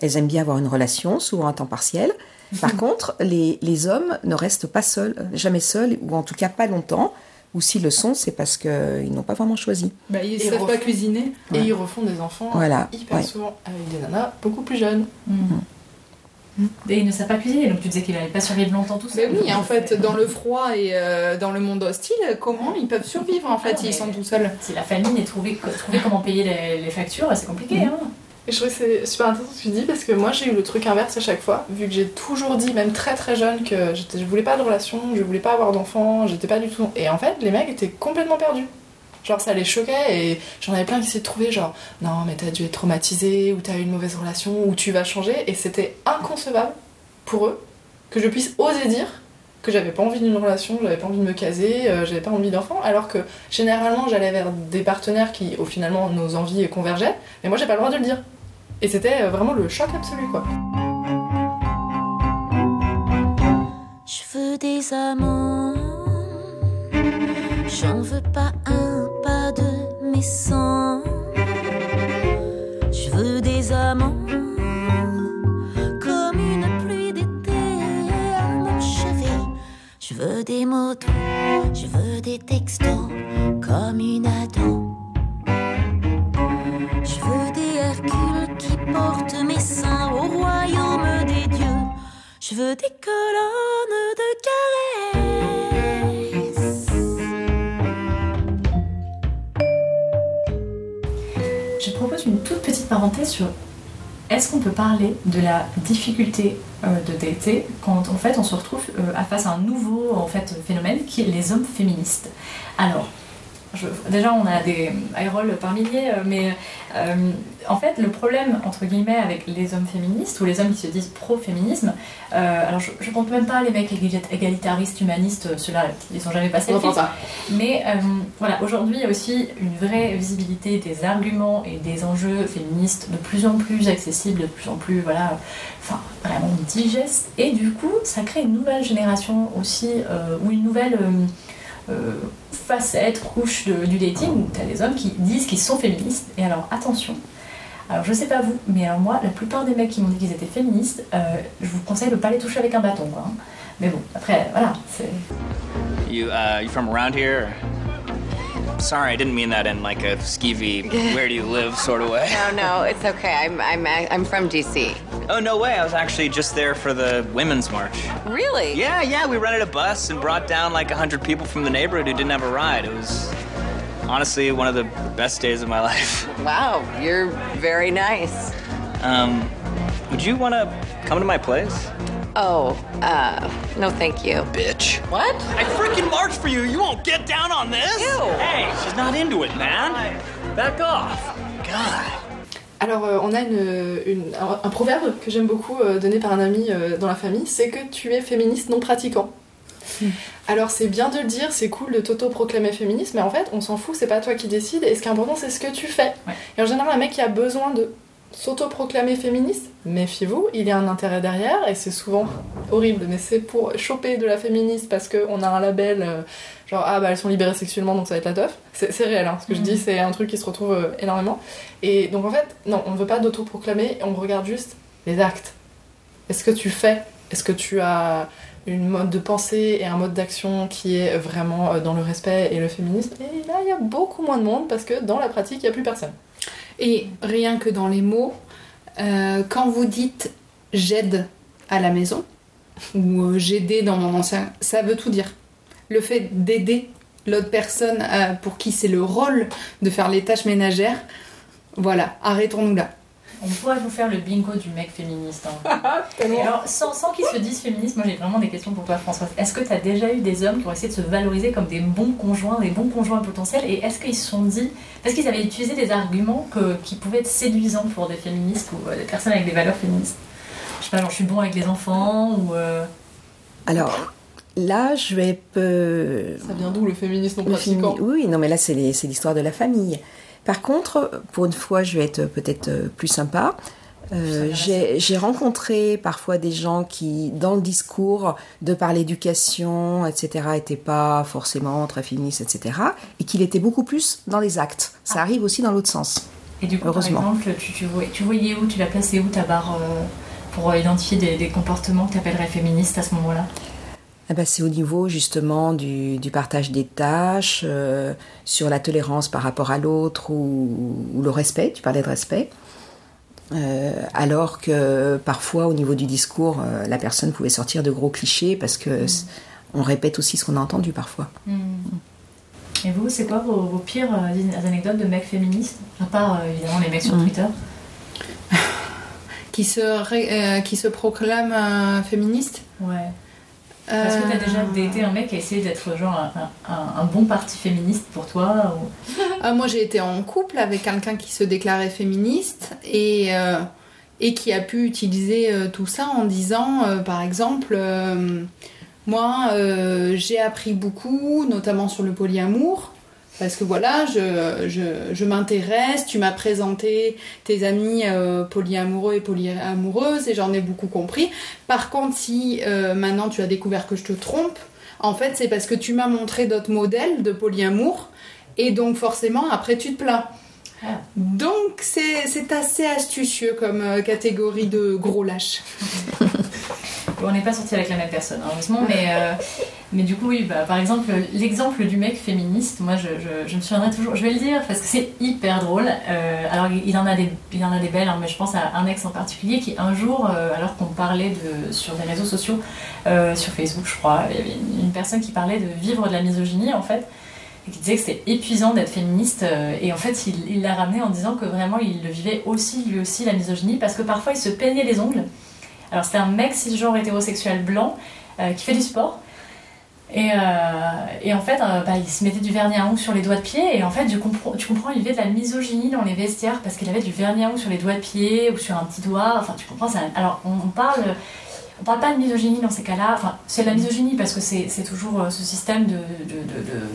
Elles aiment bien avoir une relation, souvent à temps partiel. Par <laughs> contre, les, les hommes ne restent pas seuls, jamais seuls, ou en tout cas pas longtemps. Ou s'ils le sont, c'est parce qu'ils n'ont pas vraiment choisi. Bah, ils Et savent pas cuisiner. Et Ouais. ils refont des enfants Voilà, hyper ouais. souvent avec des nanas beaucoup plus jeunes. Et ils ne savent pas cuisiner, donc tu disais qu'ils n'allaient pas survivre longtemps tout Mais seul. oui, en fait, dans le froid et euh, dans le monde hostile, comment ils peuvent survivre en fait Ah, mais- Ils sont tout seuls. Si la famine est trouver, trouver comment payer les, les factures, c'est compliqué. Hein. Et je trouve que c'est super intéressant ce que tu dis parce que moi j'ai eu le truc inverse à chaque fois, vu que j'ai toujours dit, même très très jeune, que je voulais pas de relation, je voulais pas avoir d'enfants, j'étais pas du tout. Et en fait, les mecs étaient complètement perdus. Genre ça les choquait et j'en avais plein qui s'étaient trouvés genre non mais t'as dû être traumatisé ou t'as eu une mauvaise relation ou tu vas changer et c'était inconcevable pour eux que je puisse oser dire que j'avais pas envie d'une relation, j'avais pas envie de me caser, euh, j'avais pas envie d'enfants alors que généralement j'allais vers des partenaires qui au finalement nos envies convergeaient mais moi j'ai pas le droit de le dire. Et c'était euh, vraiment le choc absolu quoi. Je veux des amants. J'en veux pas un, Je veux des amants. Comme une pluie d'été à mon chevet. Je veux des mots doux. Je veux des textos. Comme une ado. Je veux des Hercules qui portent mes seins au royaume des dieux. Je veux des colonnes de caresses. Parenthèse sur est-ce qu'on peut parler de la difficulté euh, de dater quand en fait on se retrouve euh, face à un nouveau en fait phénomène qui est les hommes féministes? Alors je- déjà on a des rôles par milliers, euh, mais euh, en fait le problème entre guillemets avec les hommes féministes ou les hommes qui se disent pro-féminisme, euh, alors je, je compte même pas les mecs égali- égalitaristes, humanistes, ceux-là ils sont jamais passés On ça. Mais euh, voilà, aujourd'hui, il y a aussi une vraie visibilité des arguments et des enjeux féministes de plus en plus accessibles, de plus en plus, voilà, enfin, vraiment digestes. Et du coup, ça crée une nouvelle génération aussi, ou une nouvelle euh, euh, facette, couche de- du dating, où tu as des hommes qui disent qu'ils sont féministes. Et alors, attention. Alors, je sais pas vous, mais moi, la plupart des mecs qui m'ont dit qu'ils étaient féministes, euh, je vous conseille de pas les toucher avec un bâton, quoi. hein. Mais bon, après, voilà, c'est. You uh, you from around here? Sorry, I didn't mean that in like a skeevy <laughs> "where do you live" sort of way. No, no, it's okay. I'm I'm I'm from DC. Oh no way! I was actually just there for the women's march. Really? Yeah, yeah. We rented a bus and brought down like a hundred people from the neighborhood who didn't have a ride. It was honestly one of the best days of my <laughs> life. Wow, you're very nice. Um, would you want to come to my place? Oh, uh, no, thank you. Bitch. What? I freaking marched for you. You won't get down on this. Ew. Hey, she's not into it, man. Back off. God. Alors, euh, on a une, une- un, un proverbe que j'aime beaucoup euh, donné par un ami euh, dans la famille, c'est que tu es féministe non pratiquant. Alors c'est bien de le dire, c'est cool de t'auto-proclamer féministe, mais en fait on s'en fout, c'est pas toi qui décides, et ce qui est important c'est ce que tu fais. Ouais. Et en général un mec qui a besoin de s'auto-proclamer féministe, méfiez-vous, il y a un intérêt derrière, et c'est souvent horrible, mais c'est pour choper de la féministe parce qu'on a un label, euh, genre ah bah elles sont libérées sexuellement donc ça va être la teuf. C'est réel, hein, ce que je dis, c'est un truc qui se retrouve euh, énormément. Et donc en fait, non, on ne veut pas d'auto-proclamer, on regarde juste les actes. Est-ce que tu fais? Est-ce que tu as une mode de pensée et un mode d'action qui est vraiment euh, dans le respect et le féminisme? Et là, il y a beaucoup moins de monde parce que dans la pratique, il n'y a plus personne. Et rien que dans les mots, euh, quand vous dites j'aide à la maison ou euh, dans mon ancien, ça veut tout dire. Le fait d'aider l'autre personne euh, pour qui c'est le rôle de faire les tâches ménagères, voilà, arrêtons-nous là. On pourrait vous faire le bingo du mec féministe. hein. <laughs> Et alors, sans, sans qu'ils se disent féministes, moi j'ai vraiment des questions pour toi, Françoise. Est-ce que tu as déjà eu des hommes qui ont essayé de se valoriser comme des bons conjoints, des bons conjoints potentiels? Et est-ce qu'ils se sont dit, parce qu'ils avaient utilisé des arguments que, qui pouvaient être séduisants pour des féministes ou euh, des personnes avec des valeurs féministes? Je sais pas, genre je suis bon avec les enfants ou. euh, Alors, là, je vais peu... Ça vient d'où le féminisme non Le pratiquant? Fémini- Oui, non, mais là, c'est les- c'est l'histoire de la famille. Par contre, pour une fois, je vais être peut-être euh, plus sympa. Euh, j'ai rencontré parfois des gens qui, dans le discours de par l'éducation, etc., n'étaient pas forcément très féministes, etc., et qu'il était beaucoup plus dans les actes. Ça arrive aussi dans l'autre sens. Et du coup, Heureusement. par exemple, tu, tu, voyais, tu voyais où, tu l'as placé où ta barre euh, pour identifier des, des comportements que tu appellerais féministes à ce moment-là? Eh ben, c'est au niveau justement du, du partage des tâches, euh, sur la tolérance par rapport à l'autre ou, ou le respect, tu parlais de respect. Euh, alors que parfois au niveau du discours, euh, la personne pouvait sortir de gros clichés parce que c- on répète aussi ce qu'on a entendu parfois. Et vous, c'est quoi vos, vos pires euh, anecdotes de mecs féministes? À part euh, évidemment les mecs sur Mhm. Twitter. <laughs> Qui se, ré- euh, qui se proclame euh, féministe Ouais. Est-ce que t'as Euh, déjà daté un mec qui a essayé d'être genre un, un- un bon parti féministe pour toi ou... <laughs> Ah, moi, j'ai été en couple avec quelqu'un qui se déclarait féministe et, euh, et qui a pu utiliser euh, tout ça en disant, par exemple, moi, j'ai appris beaucoup, notamment sur le polyamour. Parce que voilà, je, je, je m'intéresse, tu m'as présenté tes amis euh, polyamoureux et polyamoureuses et j'en ai beaucoup compris. Par contre, si euh, maintenant tu as découvert que je te trompe, en fait c'est parce que tu m'as montré d'autres modèles de polyamour et donc forcément après tu te plains. Donc c'est c'est assez astucieux comme euh, catégorie de gros lâches. <laughs> On n'est pas sorti avec la même personne, hein, heureusement, mais, euh, mais du coup, oui, bah, par exemple, l'exemple du mec féministe, moi je, me souviendrai toujours, je vais le dire parce que c'est hyper drôle. Euh, alors, il en, a des, il en a des belles, hein, mais je pense à un ex en particulier qui, un jour, euh, alors qu'on parlait de, sur des réseaux sociaux, sur Facebook, je crois, il y avait une, personne qui parlait de vivre de la misogynie en fait. Qui disait que c'était épuisant d'être féministe, et en fait il l'a ramené en disant que vraiment il le vivait aussi, lui aussi, la misogynie, parce que parfois il se peignait les ongles. Alors c'était un mec cisgenre hétérosexuel blanc euh, qui fait du sport. Et, euh, et en fait, euh, bah, il se mettait du vernis à ongles sur les doigts de pied. Et en fait, tu comprends, tu comprends il y avait de la misogynie dans les vestiaires parce qu'il avait du vernis à ongles sur les doigts de pied ou sur un petit doigt. Enfin, tu comprends ça. Alors, on, parle. On parle pas de misogynie dans ces cas-là. Enfin, c'est de la misogynie parce que c'est c'est toujours ce système de, de, de, de-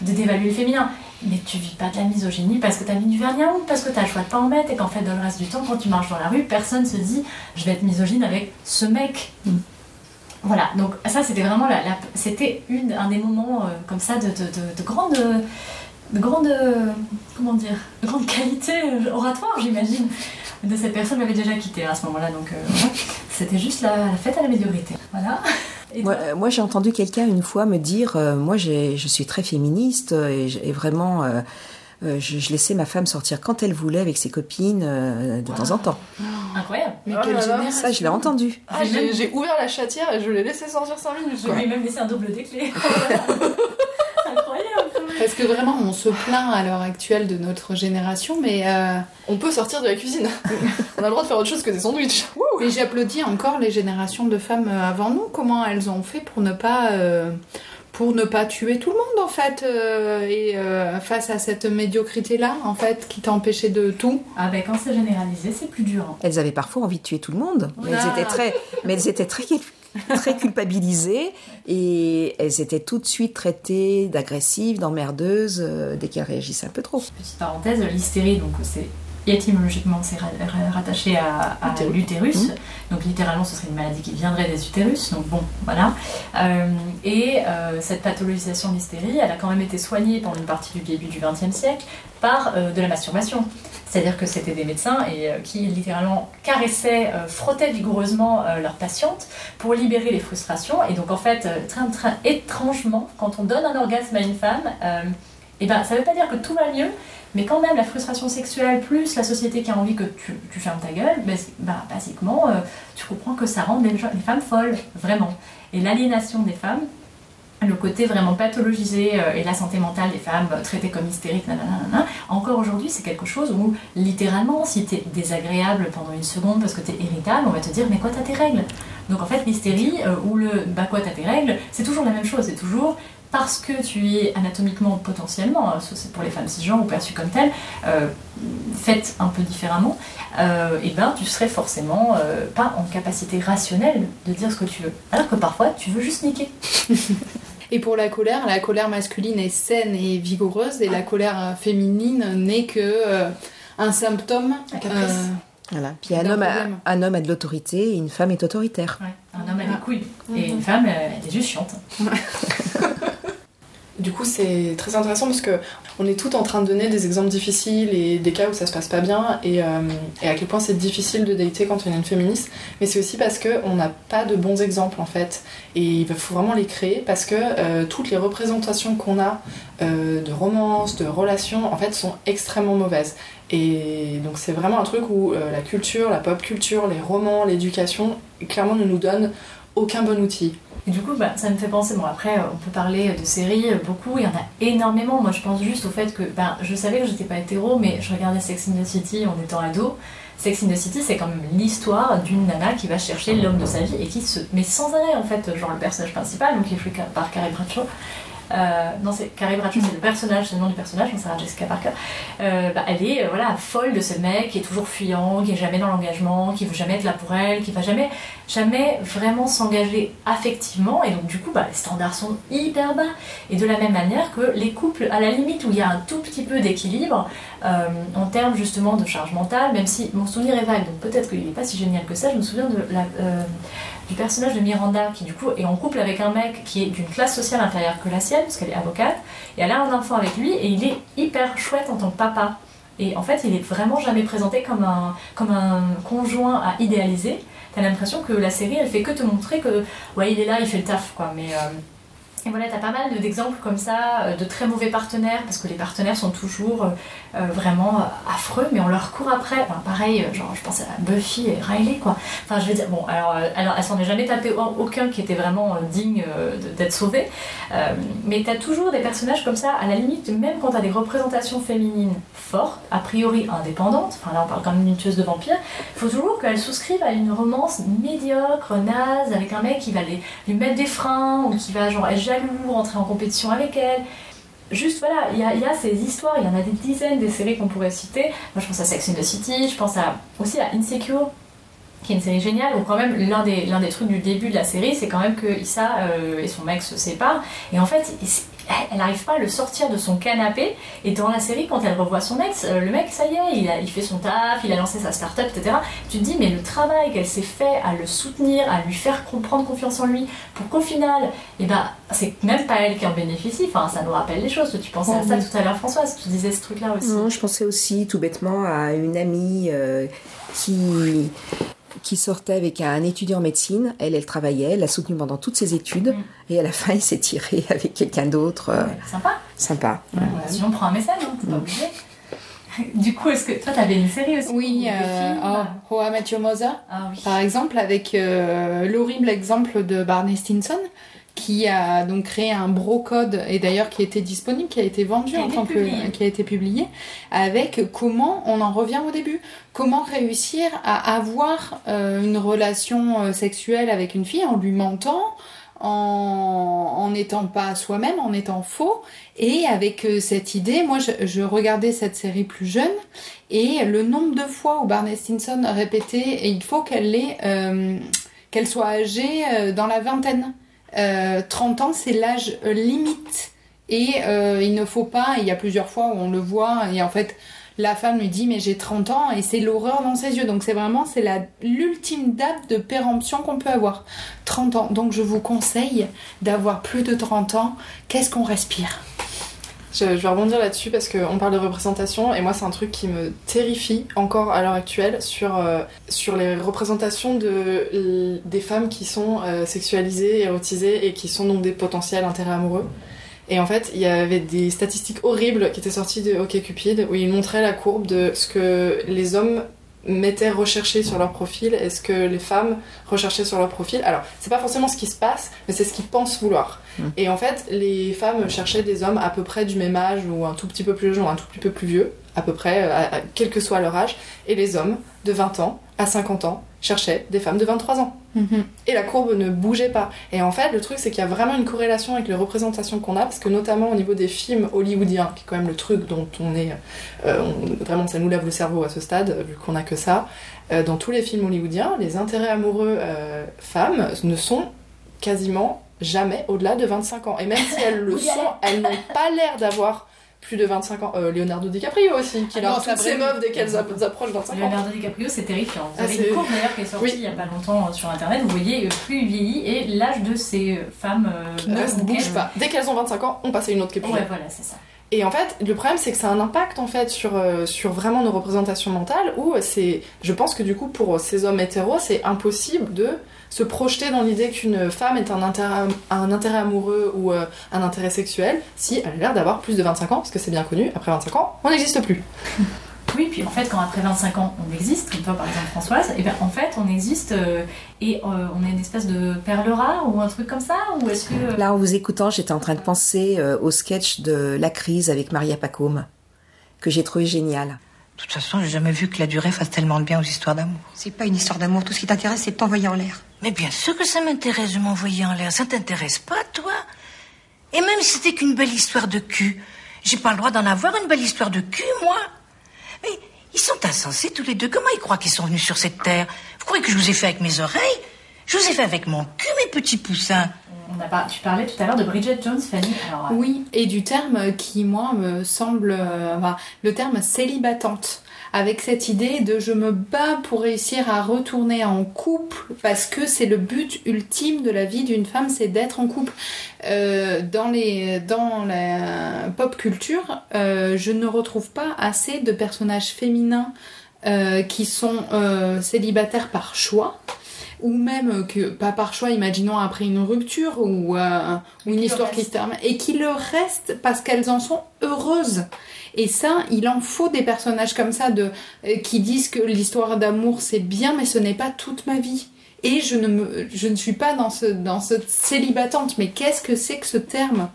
de dévaluer le féminin. Mais tu vis pas de la misogynie parce que t'as mis du vernis à ongles, parce que t'as le choix de pas en mettre et qu'en fait, dans le reste du temps, quand tu marches dans la rue, personne se dit je vais être misogyne avec ce mec. Voilà, donc ça c'était vraiment la, la- c'était une, un des moments euh, comme ça de, de, de, de grande, de grande, euh, comment dire, de grande qualité euh, oratoire j'imagine. De cette personne m'avait déjà quitté à ce moment-là, donc euh, c'était juste la, la fête à la médiocrité. Voilà. <laughs> Moi, euh, moi, j'ai entendu quelqu'un une fois me dire, euh, moi je suis très féministe euh, et, vraiment, euh, je, je laissais ma femme sortir quand elle voulait avec ses copines euh, de temps en temps. Incroyable. Mais Oh quelle génération Ça, je l'ai entendu. Ah, j'ai j'ai ouvert la chatière et je l'ai laissé sortir 5 minutes. Je lui ai même laissé un double des clés. <laughs> Parce que vraiment, on se plaint à l'heure actuelle de notre génération, mais, euh, On peut sortir de la cuisine. <laughs> On a le droit de faire autre chose que des sandwichs. Mais j'applaudis encore les générations de femmes euh, avant nous. Comment elles ont fait pour ne pas, euh, pour ne pas tuer tout le monde en fait, euh, et euh, face à cette médiocrité-là, en fait, qui t'empêchait de tout. Ah ben quand c'est généralisé, c'est plus dur. hein. Elles avaient parfois envie de tuer tout le monde, mais elles étaient très, mais elles étaient très, très culpabilisées et elles étaient tout de suite traitées d'agressives, d'emmerdeuses euh, dès qu'elles réagissaient un peu trop. Petite parenthèse, l'hystérie, donc c'est étymologiquement c'est ra- ra- rattaché à, à Utérus. l'utérus. Mmh. Donc littéralement, ce serait une maladie qui viendrait des utérus. Donc bon, voilà. Euh, et euh, cette pathologisation de l'hystérie, elle a quand même été soignée pendant une partie du début du XXe siècle euh, de la masturbation. C'est-à-dire que c'était des médecins et, euh, qui littéralement caressaient, euh, frottaient vigoureusement leurs patientes pour libérer les frustrations. Et donc en fait, très, très étrangement, quand on donne un orgasme à une femme, et ben, ça veut pas dire que tout va mieux, mais quand même la frustration sexuelle plus la société qui a envie que tu, fermes ta gueule, ben, ben, basiquement, tu comprends que ça rend les, les femmes folles, vraiment. Et l'aliénation des femmes, le côté vraiment pathologisé euh, et la santé mentale des femmes euh, traitées comme hystériques, nanana, encore aujourd'hui, c'est quelque chose où, littéralement, si t'es désagréable pendant une seconde parce que t'es irritable, on va te dire, mais quoi, t'as tes règles? Donc en fait, l'hystérie euh, ou le, bah quoi, t'as tes règles, c'est toujours la même chose, c'est toujours parce que tu es anatomiquement potentiellement, c'est pour les femmes cisgenres ou perçues comme telles, euh, faites un peu différemment, et ben tu serais forcément pas en capacité rationnelle de dire ce que tu veux. Alors que parfois tu veux juste niquer. <laughs> Et pour la colère, la colère masculine est saine et vigoureuse, et la colère euh, féminine n'est que euh, un symptôme. euh, Voilà. Puis un homme, a, un homme a de l'autorité et une femme est autoritaire. Ouais, un homme a des couilles. Et une femme, euh, elle est juste chiante. <laughs> Du coup, c'est très intéressant parce que on est tout en train de donner des exemples difficiles et des cas où ça se passe pas bien et, euh, et à quel point c'est difficile de dater quand on est une féministe. Mais c'est aussi parce qu'on n'a pas de bons exemples en fait. Et il faut vraiment les créer parce que euh, toutes les représentations qu'on a euh, de romances, de relations, en fait, sont extrêmement mauvaises. Et donc c'est vraiment un truc où la culture, la pop culture, les romans, l'éducation, clairement ne nous donnent aucun bon outil. Et du coup, bah, ça me fait penser, bon après, euh, on peut parler de séries, euh, beaucoup, il y en a énormément. Moi, je pense juste au fait que, ben, je savais que j'étais pas hétéro, mais je regardais Sex in the City en étant ado. Sex in the City, c'est quand même l'histoire d'une nana qui va chercher l'homme de sa vie et qui se met sans arrêt, en fait, genre le personnage principal, donc qui est joué par Carrie Bradshaw. Euh, non, c'est Carrie Bradshaw, c'est le personnage, c'est le nom du personnage, donc Sarah Jessica Parker. Euh, bah, elle est euh, voilà folle de ce mec qui est toujours fuyant, qui est jamais dans l'engagement, qui veut jamais être là pour elle, qui va jamais jamais vraiment s'engager affectivement et donc du coup bah, les standards sont hyper bas et de la même manière que les couples à la limite où il y a un tout petit peu d'équilibre euh, en termes justement de charge mentale même si mon souvenir est vague donc peut-être qu'il n'est pas si génial que ça je me souviens de la, du personnage de Miranda qui du coup est en couple avec un mec qui est d'une classe sociale inférieure que la sienne parce qu'elle est avocate et elle a un enfant avec lui et il est hyper chouette en tant que papa. Et en fait il est vraiment jamais présenté comme un, comme un conjoint à idéaliser. T'as l'impression que la série elle fait que te montrer que ouais il est là il fait le taf quoi. Mais euh, et voilà, t'as pas mal de- d'exemples comme ça, euh, de très mauvais partenaires, parce que les partenaires sont toujours euh, euh, vraiment affreux, mais on leur court après. Pareil, genre, je pense à Buffy et Riley, quoi. Enfin, je veux dire, bon, alors, alors elle s'en est jamais tapé au- aucun qui était vraiment digne d'être sauvé, mais t'as toujours des personnages comme ça, à la limite, même quand t'as des représentations féminines fortes, a priori indépendantes, enfin là on parle quand même d'une tueuse de vampires, il faut toujours qu'elles souscrivent à une romance médiocre, naze, avec un mec qui va les, lui mettre des freins, ou qui va genre être jaloux, rentrer en compétition avec elle. Juste voilà, il y a, ces histoires, il y en a des dizaines des séries qu'on pourrait citer. Moi je pense à Sex and the City, je pense à, aussi à Insecure, qui est une série géniale, où quand même l'un des, des trucs du début de la série, c'est quand même que Issa euh, et son mec se séparent, et en fait, elle n'arrive pas à le sortir de son canapé, et dans la série, quand elle revoit son ex, euh, le mec, ça y est, il, a, il fait son taf, il a lancé sa start-up, etc. Tu te dis, mais le travail qu'elle s'est fait à le soutenir, à lui faire com- prendre confiance en lui, pour qu'au final, eh ben, c'est même pas elle qui en bénéficie, enfin, ça nous rappelle les choses. Tu pensais à ça tout à l'heure, Françoise, tu disais ce truc-là aussi. Non, je pensais aussi tout bêtement à une amie euh, qui qui sortait avec un étudiant en médecine. Elle, elle travaillait, elle l'a soutenu pendant toutes ses études, et à la fin, il s'est tiré <laughs> avec quelqu'un d'autre. euh, Sympa. Sympa. Ouais, bah, sinon, prends un mécène, hein, t'es pas obligé. <laughs> Du coup, est-ce que toi, t'avais une série aussi Oui, euh, oh, How I Met Your Mother, Ah oui. par exemple, avec euh, l'horrible exemple de Barney Stinson, qui a donc créé un bro-code, et d'ailleurs qui était disponible, qui a été vendu en tant publié. que... qui a été publié, avec comment on en revient au début. Comment réussir à avoir euh, une relation euh, sexuelle avec une fille en lui mentant, en n'étant pas soi-même, en étant faux. Et avec euh, cette idée, moi je, je regardais cette série plus jeune et le nombre de fois où Barney Stinson répétait et il faut qu'elle euh, qu'elle soit âgée dans la vingtaine. Euh, 30 ans, c'est l'âge euh, limite. Et euh, il ne faut pas, il y a plusieurs fois où on le voit, et en fait, la femme lui dit mais j'ai 30 ans et c'est l'horreur dans ses yeux. Donc c'est vraiment c'est l'ultime date de péremption qu'on peut avoir. 30 ans. Donc je vous conseille d'avoir plus de 30 ans. Qu'est-ce qu'on respire? Je, vais rebondir là-dessus parce qu'on parle de représentation et moi c'est un truc qui me terrifie encore à l'heure actuelle sur, euh, sur les représentations de, des femmes qui sont euh, sexualisées, érotisées et qui sont donc des potentiels intérêts amoureux. Et en fait, il y avait des statistiques horribles qui étaient sorties de OkCupid où ils montraient la courbe de ce que les hommes mettaient recherché sur leur profil et ce que les femmes recherchaient sur leur profil? Alors, c'est pas forcément ce qui se passe, mais c'est ce qu'ils pensent vouloir. Et en fait, les femmes cherchaient des hommes à peu près du même âge ou un tout petit peu plus jeune ou un tout petit peu plus vieux, à peu près, euh, à- à- quel que soit leur âge. Et les hommes de 20 ans à 50 ans cherchaient des femmes de 23 ans. Et la courbe ne bougeait pas. Et en fait, le truc, c'est qu'il y a vraiment une corrélation avec les représentations qu'on a, parce que notamment au niveau des films hollywoodiens, qui est quand même le truc dont on est. euh, on- vraiment, ça nous lave le cerveau à ce stade, vu qu'on a que ça. Euh, dans tous les films hollywoodiens, les intérêts amoureux euh, femmes ne sont quasiment jamais au-delà de 25 ans. Et même si elles le sont, elles n'ont pas l'air d'avoir plus de 25 ans. Euh, Leonardo DiCaprio aussi, qui Ah ça toutes ses brille. meufs dès qu'elles app- approchent 25 ans. Leonardo DiCaprio, c'est terrifiant. Vous Ah, avez c'est- une courbe d'ailleurs qui est sortie Oui. il y a pas longtemps euh, sur internet. Vous voyez, euh, plus il vieillit et l'âge de ces femmes euh, Qui ne bougent pas. Dès qu'elles ont 25 ans, on passe à une autre qui est plus Ouais, voilà, c'est ça. Et en fait, le problème, c'est que ça a un impact en fait sur, euh, vraiment nos représentations mentales. Où c'est, je pense que du coup, pour ces hommes hétéros, c'est impossible de se projeter dans l'idée qu'une femme est un intérêt, amoureux ou euh, un intérêt sexuel si elle a l'air d'avoir plus de 25 ans, parce que c'est bien connu. Après 25 ans, on n'existe plus. Oui, puis en fait, quand après 25 ans, on existe, comme toi par exemple Françoise, et bien en fait, on existe euh, et euh, on est une espèce de perle rare ou un truc comme ça Ou est-ce que. Là, en vous écoutant, j'étais en train de penser euh, au sketch de La crise avec Maria Pacôme, que j'ai trouvé génial. De toute façon, j'ai jamais vu que la durée fasse tellement de bien aux histoires d'amour. C'est pas une histoire d'amour, tout ce qui t'intéresse, c'est de t'envoyer en l'air. Mais bien sûr que ça m'intéresse de m'envoyer en l'air. Ça t'intéresse pas, toi? Et même si c'était qu'une belle histoire de cul, j'ai pas le droit d'en avoir une belle histoire de cul, moi Mais ils sont insensés tous les deux. Comment ils croient qu'ils sont venus sur cette terre Vous croyez que je vous ai fait avec mes oreilles Je vous ai fait avec mon cul, mes petits poussins. On a pas... Tu parlais tout à l'heure de Bridget Jones, Fanny. Alors, euh, Oui, et du terme qui, moi, me semble. euh, enfin, le terme célibatante. Avec cette idée de je me bats pour réussir à retourner en couple parce que c'est le but ultime de la vie d'une femme, c'est d'être en couple. Euh, dans, les, dans la pop culture, euh, je ne retrouve pas assez de personnages féminins euh, qui sont célibataires par choix ou même que pas par choix, imaginons après une rupture ou, euh, ou une histoire qui se termine, et qui le restent parce qu'elles en sont heureuses. Et ça, il en faut des personnages comme ça de euh, qui disent que l'histoire d'amour c'est bien, mais ce n'est pas toute ma vie. Et je ne me, suis pas dans ce célibatante. Mais qu'est-ce que c'est que ce terme?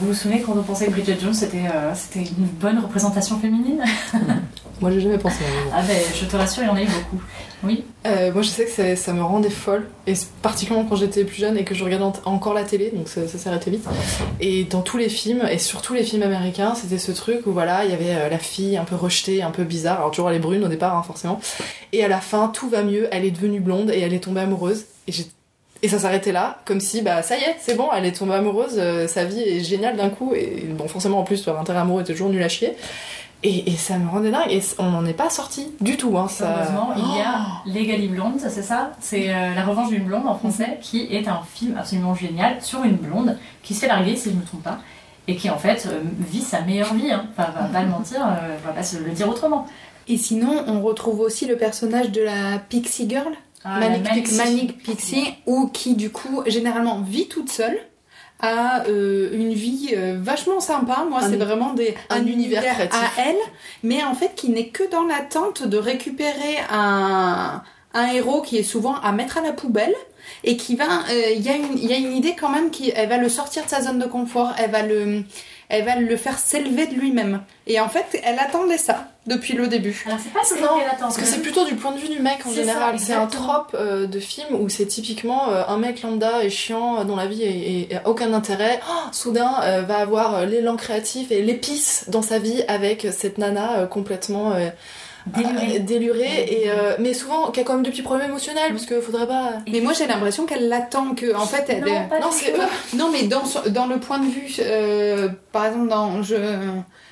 Vous vous souvenez quand on pensait que Bridget Jones c'était euh, c'était une bonne représentation féminine <laughs> <laughs> Moi, j'ai jamais pensé à Ah ben, je te rassure, il y en a eu beaucoup. Oui. Euh, moi, je sais que ça, ça me rendait folle, et particulièrement quand j'étais plus jeune et que je regardais en- encore la télé, donc ça, ça arrêté vite. Et dans tous les films, et surtout les films américains, c'était ce truc où voilà, il y avait euh, la fille un peu rejetée, un peu bizarre. Alors toujours elle est brune au départ, hein, forcément. Et à la fin, tout va mieux. Elle est devenue blonde et elle est tombée amoureuse. Et j'ai et ça s'arrêtait là, comme si, bah ça y est, c'est bon, elle est tombée amoureuse, euh, sa vie est géniale d'un coup, et bon, forcément en plus, leur intérêt amoureux était toujours nul à chier. Et, et ça me rendait dingue, et on n'en est pas sorti du tout, hein, ça. Heureusement, il y a Legally Blonde, c'est ça? C'est euh, La Revanche d'une blonde en français, qui est un film absolument génial sur une blonde qui se fait larguer, si je ne me trompe pas, et qui en fait euh, vit sa meilleure vie. Hein. Enfin, va pas le mentir, euh, va pas se le dire autrement. Et sinon, on retrouve aussi le personnage de la Pixie Girl, Ah, Manic, Pixie. Manic Pixie, ou qui du coup généralement vit toute seule, a euh, une vie euh, vachement sympa. Moi, c'est vraiment des, un univers à elle, mais en fait qui n'est que dans l'attente de récupérer un, un héros qui est souvent à mettre à la poubelle. Et qui va, euh, il y, a une- il y a une idée quand même qui, elle va le sortir de sa zone de confort, elle va le, elle va le faire s'élever de lui-même. Et en fait, elle attendait ça depuis le début. Alors, c'est pas ce Non, qu'elle attend. parce que c'est plutôt du point de vue du mec en général. C'est un trope euh, de film où c'est typiquement euh, un mec lambda et chiant euh, dont la vie est, est- a aucun intérêt. Oh, soudain euh, va avoir l'élan créatif et l'épice dans sa vie avec cette nana euh, complètement euh, Délurée. euh, délurée et euh, mais souvent qui a quand même des petits problèmes émotionnels parce que faudrait pas. Mais moi j'ai l'impression qu'elle l'attend que en fait elle Non, pas Non, c'est non mais dans dans le point de vue euh, par exemple dans je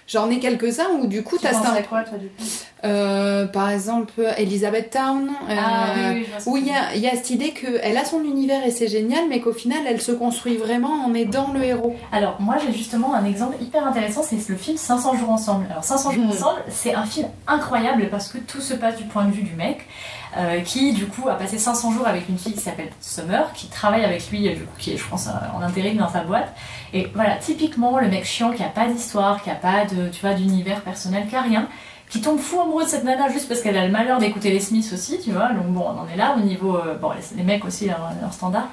j'en ai quelques-uns où du coup Tu quoi, toi, du coup? Euh, par exemple Elizabeth Town euh, Ah, oui, où il y a il y a cette idée que elle a son univers et c'est génial mais qu'au final elle se construit vraiment en aidant le héros Alors, moi j'ai justement un exemple hyper intéressant, c'est le film 500 jours ensemble. Alors, 500 jours <laughs> ensemble, c'est un film incroyable parce que tout se passe du point de vue du mec, euh, qui du coup a passé 500 jours avec une fille qui s'appelle Summer, qui travaille avec lui, du coup, qui est, je pense, en intérim dans sa boîte. Et voilà, typiquement le mec chiant qui a pas d'histoire, qui a pas de, tu vois, d'univers personnel, qui a rien. Qui tombe fou amoureux de cette nana juste parce qu'elle a le malheur d'écouter les Smiths aussi, tu vois. Donc bon, on en est là au niveau. euh, bon, les, mecs aussi, leur, standard.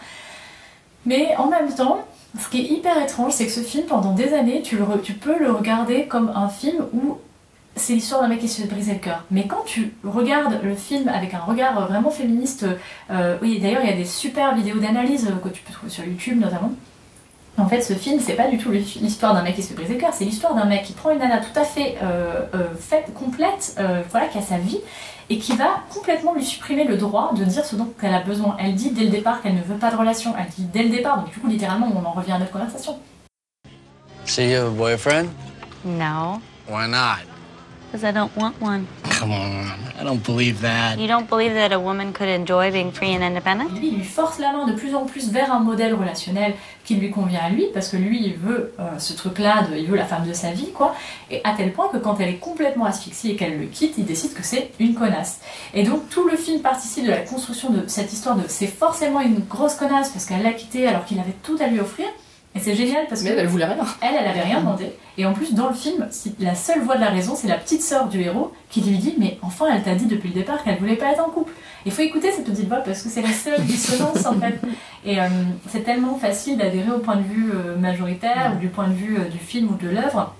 Mais en même temps, ce qui est hyper étrange, c'est que ce film, pendant des années, tu, le tu peux le regarder comme un film où c'est l'histoire d'un mec qui se fait briser le cœur. Mais quand tu regardes le film avec un regard vraiment féministe, euh, oui, d'ailleurs, il y a des super vidéos d'analyse euh, que tu peux trouver sur YouTube notamment. En fait, ce film, c'est pas du tout l'histoire d'un mec qui se fait briser le cœur, c'est l'histoire d'un mec qui prend une nana tout à fait euh, euh, faite, complète, euh, voilà, qui a sa vie, et qui va complètement lui supprimer le droit de dire ce dont elle a besoin. Elle dit dès le départ qu'elle ne veut pas de relation, elle dit dès le départ, donc du coup littéralement on en revient à notre conversation. So you have a boyfriend? No, Why not? Because I don't want one. Come on, I don't believe that. You don't believe that a woman could enjoy being free and independent? Lui, il lui force la main de plus en plus vers un modèle relationnel qui lui convient à lui, parce que lui, il veut euh, ce truc-là, de- il veut la femme de sa vie, quoi. Et à tel point que quand elle est complètement asphyxiée et qu'elle le quitte, il décide que c'est une connasse. Et donc tout le film participe de la construction de cette histoire de c'est forcément une grosse connasse parce qu'elle l'a quitté alors qu'il avait tout à lui offrir. Et c'est génial parce Mais que elle, elle voulait rien. elle, elle avait rien demandé. Et en plus, dans le film, la seule voix de la raison, c'est la petite sœur du héros qui lui dit Mais enfin, elle t'a dit depuis le départ qu'elle voulait pas être en couple. Il faut écouter cette petite voix parce que c'est la seule dissonance en fait. Et euh, c'est tellement facile d'adhérer au point de vue euh, majoritaire ou du point de vue euh, du film ou de l'œuvre.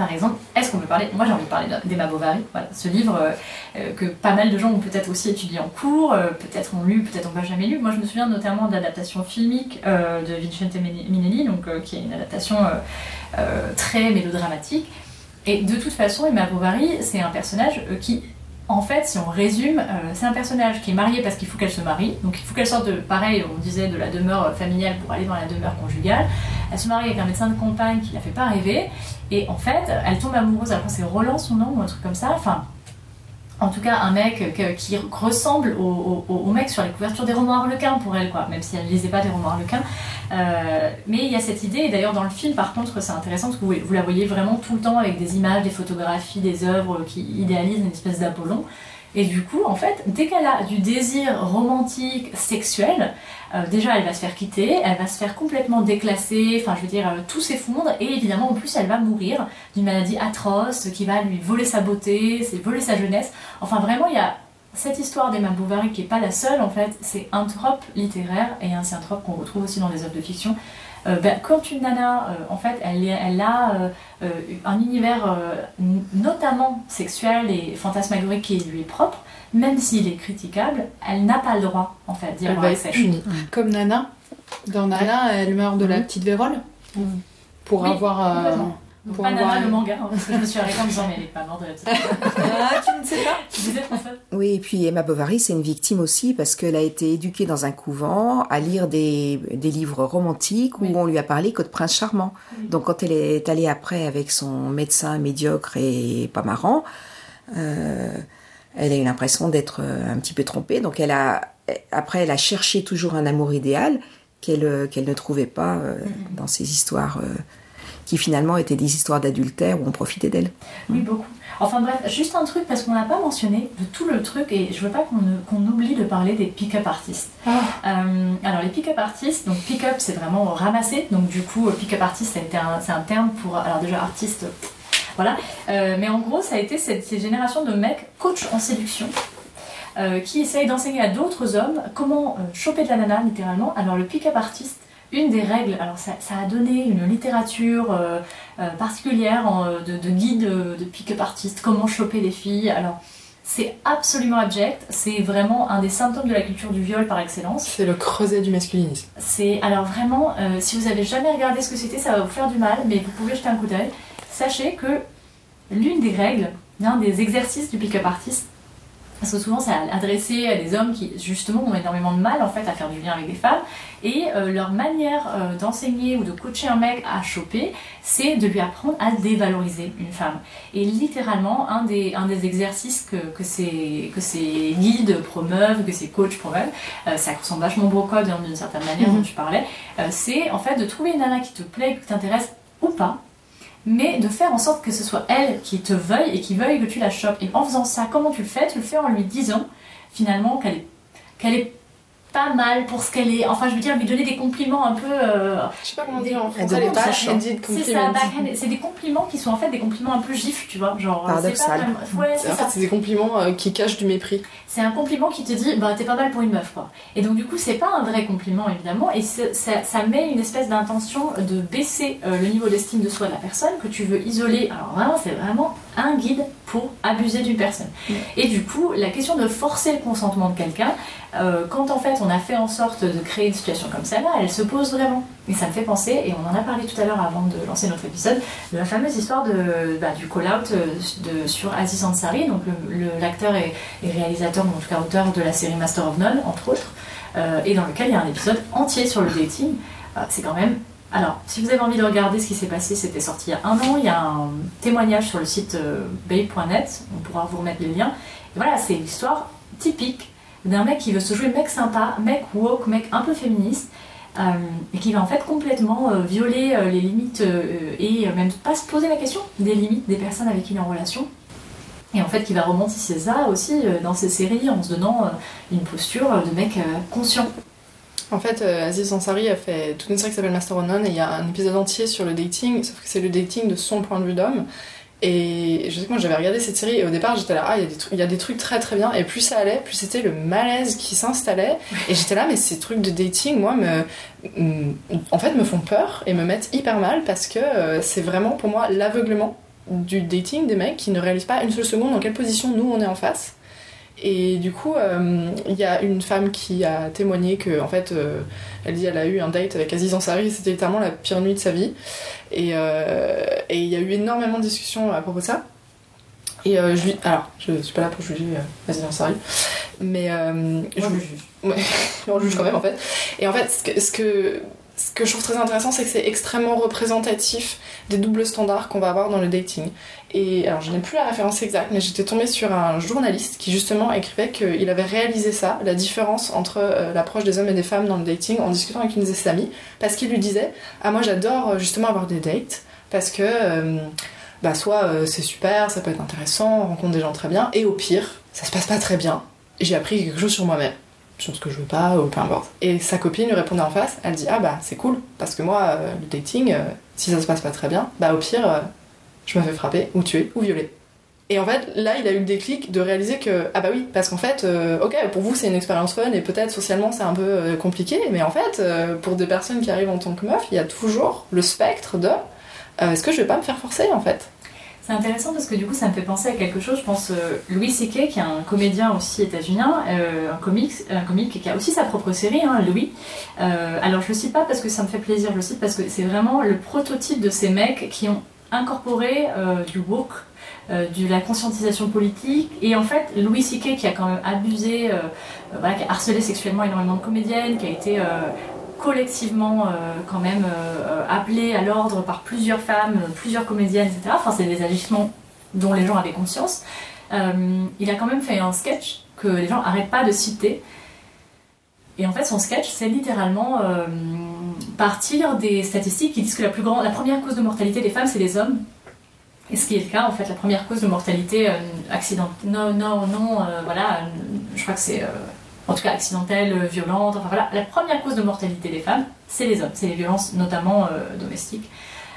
Par exemple, est-ce qu'on peut parler? Moi j'ai envie de parler d'Emma Bovary, voilà, ce livre euh, euh, que pas mal de gens ont peut-être aussi étudié en cours, euh, peut-être ont lu, peut-être ont pas jamais lu. Moi je me souviens notamment de l'adaptation filmique de Vincente Minnelli, donc, qui est une adaptation très mélodramatique. Et de toute façon, Emma Bovary, c'est un personnage qui, en fait, si on résume, euh, c'est un personnage qui est marié parce qu'il faut qu'elle se marie. Donc il faut qu'elle sorte de, pareil, on disait, de la demeure familiale pour aller dans la demeure conjugale. Elle se marie avec un médecin de campagne qui la fait pas rêver. Et en fait, elle tombe amoureuse, alors c'est Roland son nom ou un truc comme ça. Enfin, en tout cas, un mec que- qui ressemble au, mec sur les couvertures des romans harlequins pour elle, quoi, même si elle ne lisait pas des romans harlequins. Euh, mais il y a cette idée, et d'ailleurs dans le film, par contre, c'est intéressant parce que vous, la voyez vraiment tout le temps avec des images, des photographies, des œuvres qui idéalisent une espèce d'Apollon. Et du coup, en fait, dès qu'elle a du désir romantique, sexuel, euh, déjà elle va se faire quitter, elle va se faire complètement déclasser, enfin je veux dire, euh, tout s'effondre, et évidemment en plus elle va mourir d'une maladie atroce qui va lui voler sa beauté, voler sa jeunesse. Enfin vraiment, il y a cette histoire d'Emma Bovary qui est pas la seule en fait, c'est un trope littéraire et c'est un trope qu'on retrouve aussi dans les œuvres de fiction. Euh, ben, quand une nana, euh, en fait, elle, elle a euh, un univers euh, notamment sexuel et fantasmagorique qui lui est propre, même s'il est critiquable, elle n'a pas le droit en fait d'y avoir accès. punie. Comme Nana. Dans Nana, elle meurt de la petite vérole. Pour Oui, avoir. Pour pas avoir- Nana le manga, hein, parce que je me suis arrêtée en me disant mais elle est pas morte de la petite. Ah, tu ne sais pas Tu disais François Oui, et puis Emma Bovary, c'est une victime aussi parce qu'elle a été éduquée dans un couvent à lire des, des livres romantiques où on lui a parlé que de prince charmant. Donc quand elle est allée après avec son médecin médiocre et pas marrant, euh, elle a eu l'impression d'être euh, un petit peu trompée. Donc elle a, après, elle a cherché toujours un amour idéal qu'elle euh, qu'elle ne trouvait pas euh, dans ces histoires euh, qui finalement étaient des histoires d'adultère où on profitait d'elle. Oui, beaucoup. Enfin bref, juste un truc parce qu'on l'a pas mentionné de tout le truc et je veux pas qu'on qu'on oublie de parler des pick-up artistes. Euh, alors les pick-up artistes, donc pick-up c'est vraiment ramasser, donc du coup euh, pick-up artiste un- c'est un terme pour alors déjà artiste, voilà, Euh, mais en gros ça a été cette, cette génération de mecs coach en séduction. euh, qui essayent d'enseigner à d'autres hommes comment euh, choper de la nana littéralement. Alors le pick-up artiste, une des règles, alors ça, ça a donné une littérature euh, euh, particulière en, euh, de, de guide de pick-up artiste, comment choper des filles. Alors c'est absolument abject, c'est vraiment un des symptômes de la culture du viol par excellence. C'est le creuset du masculinisme. C'est alors vraiment, euh, si vous avez jamais regardé ce que c'était, ça va vous faire du mal, mais vous pouvez jeter un coup d'œil. Sachez que l'une des règles, l'un des exercices du pick-up artist, parce que souvent c'est adressé à des hommes qui justement ont énormément de mal en fait à faire du lien avec des femmes et euh, leur manière euh, d'enseigner ou de coacher un mec à choper c'est de lui apprendre à dévaloriser une femme et littéralement un des, un des exercices que, que, ces, que ces guides promeuvent, que ces coachs promeuvent euh, ça ressemble vachement au brocode hein, d'une certaine manière Mhm. dont tu parlais euh, c'est en fait de trouver une nana qui te plaît, qui t'intéresse ou pas mais de faire en sorte que ce soit elle qui te veuille et qui veuille que tu la chopes. Et en faisant ça, comment tu le fais? Tu le fais en lui disant finalement qu'elle est, qu'elle est pas mal pour ce qu'elle est. Enfin, je veux dire, lui donner des compliments un peu. euh, Je sais pas comment dire en des- français, les backhanded C'est ça, compliments. C'est des compliments qui sont en fait des compliments un peu gifs, tu vois. Genre, c'est pas Paradoxal. Ouais, c'est en ça. fait, c'est des compliments euh, qui cachent du mépris. C'est un compliment qui te dit bah t'es pas mal pour une meuf quoi. Et donc du coup c'est pas un vrai compliment évidemment et ça met une espèce d'intention de baisser euh, le niveau d'estime de soi de la personne que tu veux isoler. Alors vraiment c'est vraiment un guide pour abuser d'une personne. Et du coup, la question de forcer le consentement de quelqu'un, euh, quand en fait on a fait en sorte de créer une situation comme celle-là, elle se pose vraiment. Et ça me fait penser, et on en a parlé tout à l'heure avant de lancer notre épisode, de la fameuse histoire de, bah, du call-out euh, sur Aziz Ansari, donc l'acteur et, réalisateur, ou en tout cas auteur de la série Master of None, entre autres, euh, et dans lequel il y a un épisode entier sur le dating. C'est quand même alors, si vous avez envie de regarder ce qui s'est passé, c'était sorti il y a un an. Il y a un témoignage sur le site babe.net. On pourra vous remettre les liens. Et voilà, c'est l'histoire typique d'un mec qui veut se jouer mec sympa, mec woke, mec un peu féministe, euh, et qui va en fait complètement euh, violer euh, les limites euh, et même pas se poser la question des limites des personnes avec qui il est en relation. Et en fait, qui va romantiser ça aussi dans ses séries en se donnant une posture de mec conscient. En fait, Aziz Ansari a fait toute une série qui s'appelle Master of None et il y a un épisode entier sur le dating, sauf que c'est le dating de son point de vue d'homme. Et je sais que moi j'avais regardé cette série et au départ j'étais là, ah il y, a des trucs- il y a des trucs très très bien. Et plus ça allait, plus c'était le malaise qui s'installait. Et j'étais là, mais ces trucs de dating, moi, me, en fait, me font peur et me mettent hyper mal parce que euh, c'est vraiment pour moi l'aveuglement du dating des mecs qui ne réalisent pas une seule seconde dans quelle position nous on est en face. Et du coup, euh, il y a une femme qui a témoigné que, en fait, euh, elle dit elle a eu un date avec Aziz Ansari, c'était littéralement la pire nuit de sa vie. Et euh, et il y a eu énormément de discussions à propos de ça. Et euh, je lui. Alors, je suis pas là pour juger euh, Aziz Ansari, mais. euh, je juge. <laughs> Ouais, on juge quand même en fait. Et en fait, ce que, ce que, ce que je trouve très intéressant, c'est que c'est extrêmement représentatif des doubles standards qu'on va avoir dans le dating. Et alors, je n'ai plus la référence exacte, mais j'étais tombée sur un journaliste qui justement écrivait qu'il avait réalisé ça, la différence entre euh, l'approche des hommes et des femmes dans le dating, en discutant avec une de ses amies, parce qu'il lui disait Ah, moi j'adore euh, justement avoir des dates, parce que. euh, bah soit c'est super, ça peut être intéressant, on rencontre des gens très bien, et au pire, ça se passe pas très bien. J'ai appris quelque chose sur moi-même, sur ce que je veux pas, ou peu importe. Et sa copine lui répondait en face, elle dit ah bah c'est cool, parce que moi euh, le dating, euh, si ça se passe pas très bien, bah au pire, euh, je me fais frapper, ou tuer, ou violer. Et en fait, là, il a eu le déclic de réaliser que, ah bah oui, parce qu'en fait, ok, pour vous, c'est une expérience fun et peut-être socialement, c'est un peu compliqué, mais en fait, pour des personnes qui arrivent en tant que meuf, il y a toujours le spectre de est-ce que je vais pas me faire forcer en fait? C'est intéressant parce que du coup ça me fait penser à quelque chose. Je pense euh, Louis C.K. qui est un comédien aussi états-unien, euh, un comique, un comique qui a aussi sa propre série, hein, Louis. Euh, alors je le cite pas parce que ça me fait plaisir, je le cite parce que c'est vraiment le prototype de ces mecs qui ont incorporé du woke, de la conscientisation politique. Et en fait, Louis C.K. qui a quand même abusé, qui a harcelé sexuellement énormément de comédiennes, qui a été collectivement euh, quand même euh, appelé à l'ordre par plusieurs femmes, euh, plusieurs comédiennes, etc. Enfin, c'est des agissements dont les gens avaient conscience. Euh, il a quand même fait un sketch que les gens n'arrêtent pas de citer. Et en fait, son sketch, c'est littéralement euh, partir des statistiques qui disent que la, plus grande, la première cause de mortalité des femmes, c'est les hommes. Et ce qui est le cas, en fait, la première cause de mortalité euh, accident, non, non, non, euh, voilà, euh, je crois que c'est, euh, en tout cas, accidentelle, euh, violente, enfin voilà, la première cause de mortalité des femmes, c'est les hommes, c'est les violences notamment euh, domestiques.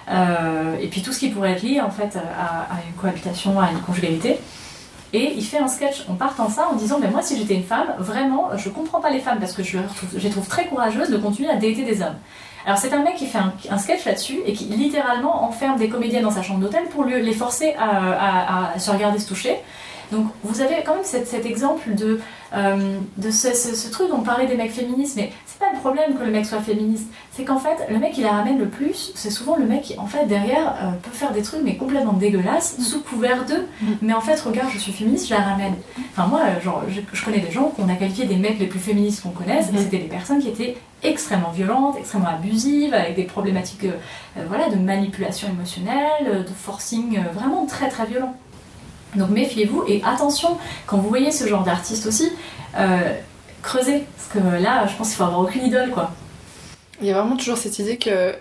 Euh, et puis tout ce qui pourrait être lié, en fait, à, une cohabitation, à une conjugalité. Et il fait un sketch en ça en disant mais moi si j'étais une femme vraiment je comprends pas les femmes parce que je, les trouve très courageuses de continuer à dater des hommes. Alors c'est un mec qui fait un, sketch là-dessus et qui littéralement enferme des comédiennes dans sa chambre d'hôtel pour les forcer à, se regarder se toucher. Donc vous avez quand même cet exemple de, euh, de ce, ce- ce truc dont on parlait des mecs féministes, mais c'est pas le problème que le mec soit féministe, c'est qu'en fait le mec qui la ramène le plus, c'est souvent le mec qui en fait derrière euh, peut faire des trucs mais complètement dégueulasses sous couvert d'eux, mais en fait regarde je suis féministe, je la ramène. Enfin moi euh, genre je, je connais des gens qu'on a qualifiés des mecs les plus féministes qu'on connaisse, et c'était des personnes qui étaient extrêmement violentes, extrêmement abusives, avec des problématiques euh, voilà, de manipulation émotionnelle, de forcing euh, vraiment très très violent. Donc méfiez-vous et attention, quand vous voyez ce genre d'artiste aussi, euh, creusez. Parce que là, je pense qu'il faut avoir aucune idole quoi. Il y a vraiment toujours cette idée que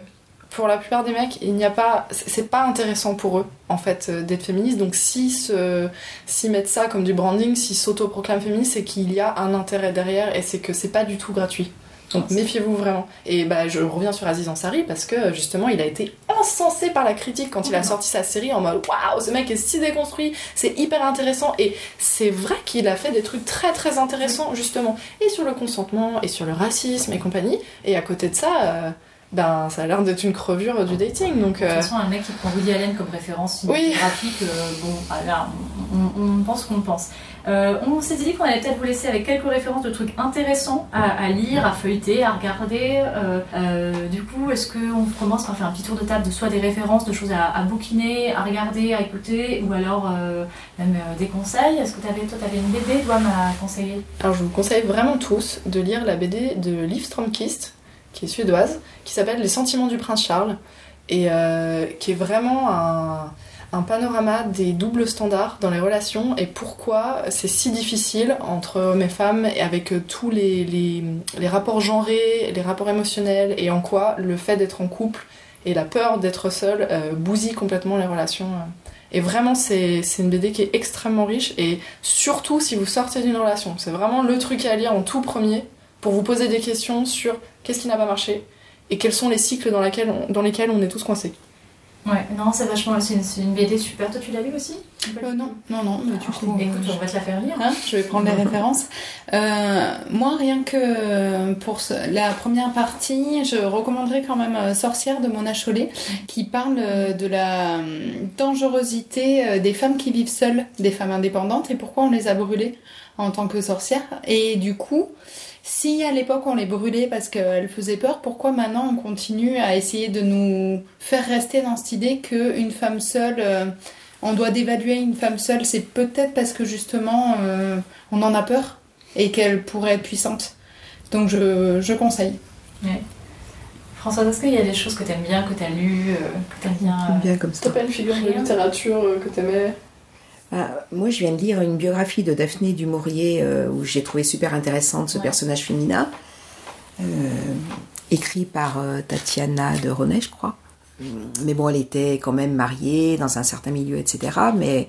pour la plupart des mecs, il n'y a pas, c'est pas intéressant pour eux en fait euh, d'être féministes. Donc se, s'ils mettent ça comme du branding, s'ils s'autoproclament féministes, c'est qu'il y a un intérêt derrière et c'est que c'est pas du tout gratuit. Donc méfiez-vous vraiment. Et bah je reviens sur Aziz Ansari parce que justement il a été encensé par la critique quand il a sorti sa série en mode waouh ce mec est si déconstruit, c'est hyper intéressant et c'est vrai qu'il a fait des trucs très très intéressants justement et sur le consentement et sur le racisme et compagnie et à côté de ça euh, ben ça a l'air d'être une crevure du dating. Donc, De euh, toute façon, un mec qui prend Woody Allen comme référence Oui. cinématographique, euh, bon, ah, là, on, on- on pense qu'on pense. Euh, on s'est dit qu'on allait peut-être vous laisser avec quelques références de trucs intéressants à, lire, à feuilleter, à regarder. Euh, euh, du coup, est-ce qu'on commence par faire un petit tour de table de soit des références, de choses à, bouquiner, à regarder, à écouter, ou alors même des conseils? Est-ce que avais, toi, tu avais une BD, toi, à conseiller? Alors je vous conseille vraiment tous de lire la BD de Liv Stromkist, qui est suédoise, qui s'appelle Les sentiments du prince Charles, et qui est vraiment un, un panorama des doubles standards dans les relations et pourquoi c'est si difficile entre hommes et femmes et avec euh, tous les, rapports genrés, les rapports émotionnels et en quoi le fait d'être en couple et la peur d'être seul euh, bousille complètement les relations. Et vraiment, c'est une BD qui est extrêmement riche et surtout si vous sortez d'une relation. C'est vraiment le truc à lire en tout premier pour vous poser des questions sur qu'est-ce qui n'a pas marché et quels sont les cycles dans lesquels on est tous coincés. Ouais, non, c'est vachement. C'est une, BD super. Toi, tu l'as lu aussi? Euh, non, non, non, mais du coup, Écoute, euh, on va te la faire lire. Hein, je vais prendre les <laughs> références. Euh, moi, rien que pour ce- la première partie, je recommanderais quand même Sorcière de Mona Chollet, qui parle de la dangerosité des femmes qui vivent seules, des femmes indépendantes, et pourquoi on les a brûlées en tant que sorcières. Et du coup, si à l'époque on les brûlait parce qu'elles faisaient peur, pourquoi maintenant on continue à essayer de nous faire rester dans cette idée qu'une femme seule, euh, on doit dévaluer une femme seule C'est peut-être parce que justement euh, on en a peur et qu'elle pourrait être puissante. Donc je, je conseille. Ouais. Françoise, est-ce qu'il y a des choses que t'aimes bien, que t'as lues, euh, que t'aimes bien euh, Bien comme ça. T'as pas une figure de littérature euh, que t'aimais Ah, moi, je viens de lire une biographie de Daphné du Maurier euh, où j'ai trouvé super intéressante ce personnage féminin, euh, écrit par euh, Tatiana de René, je crois. Mais bon, elle était quand même mariée dans un certain milieu, etc. Mais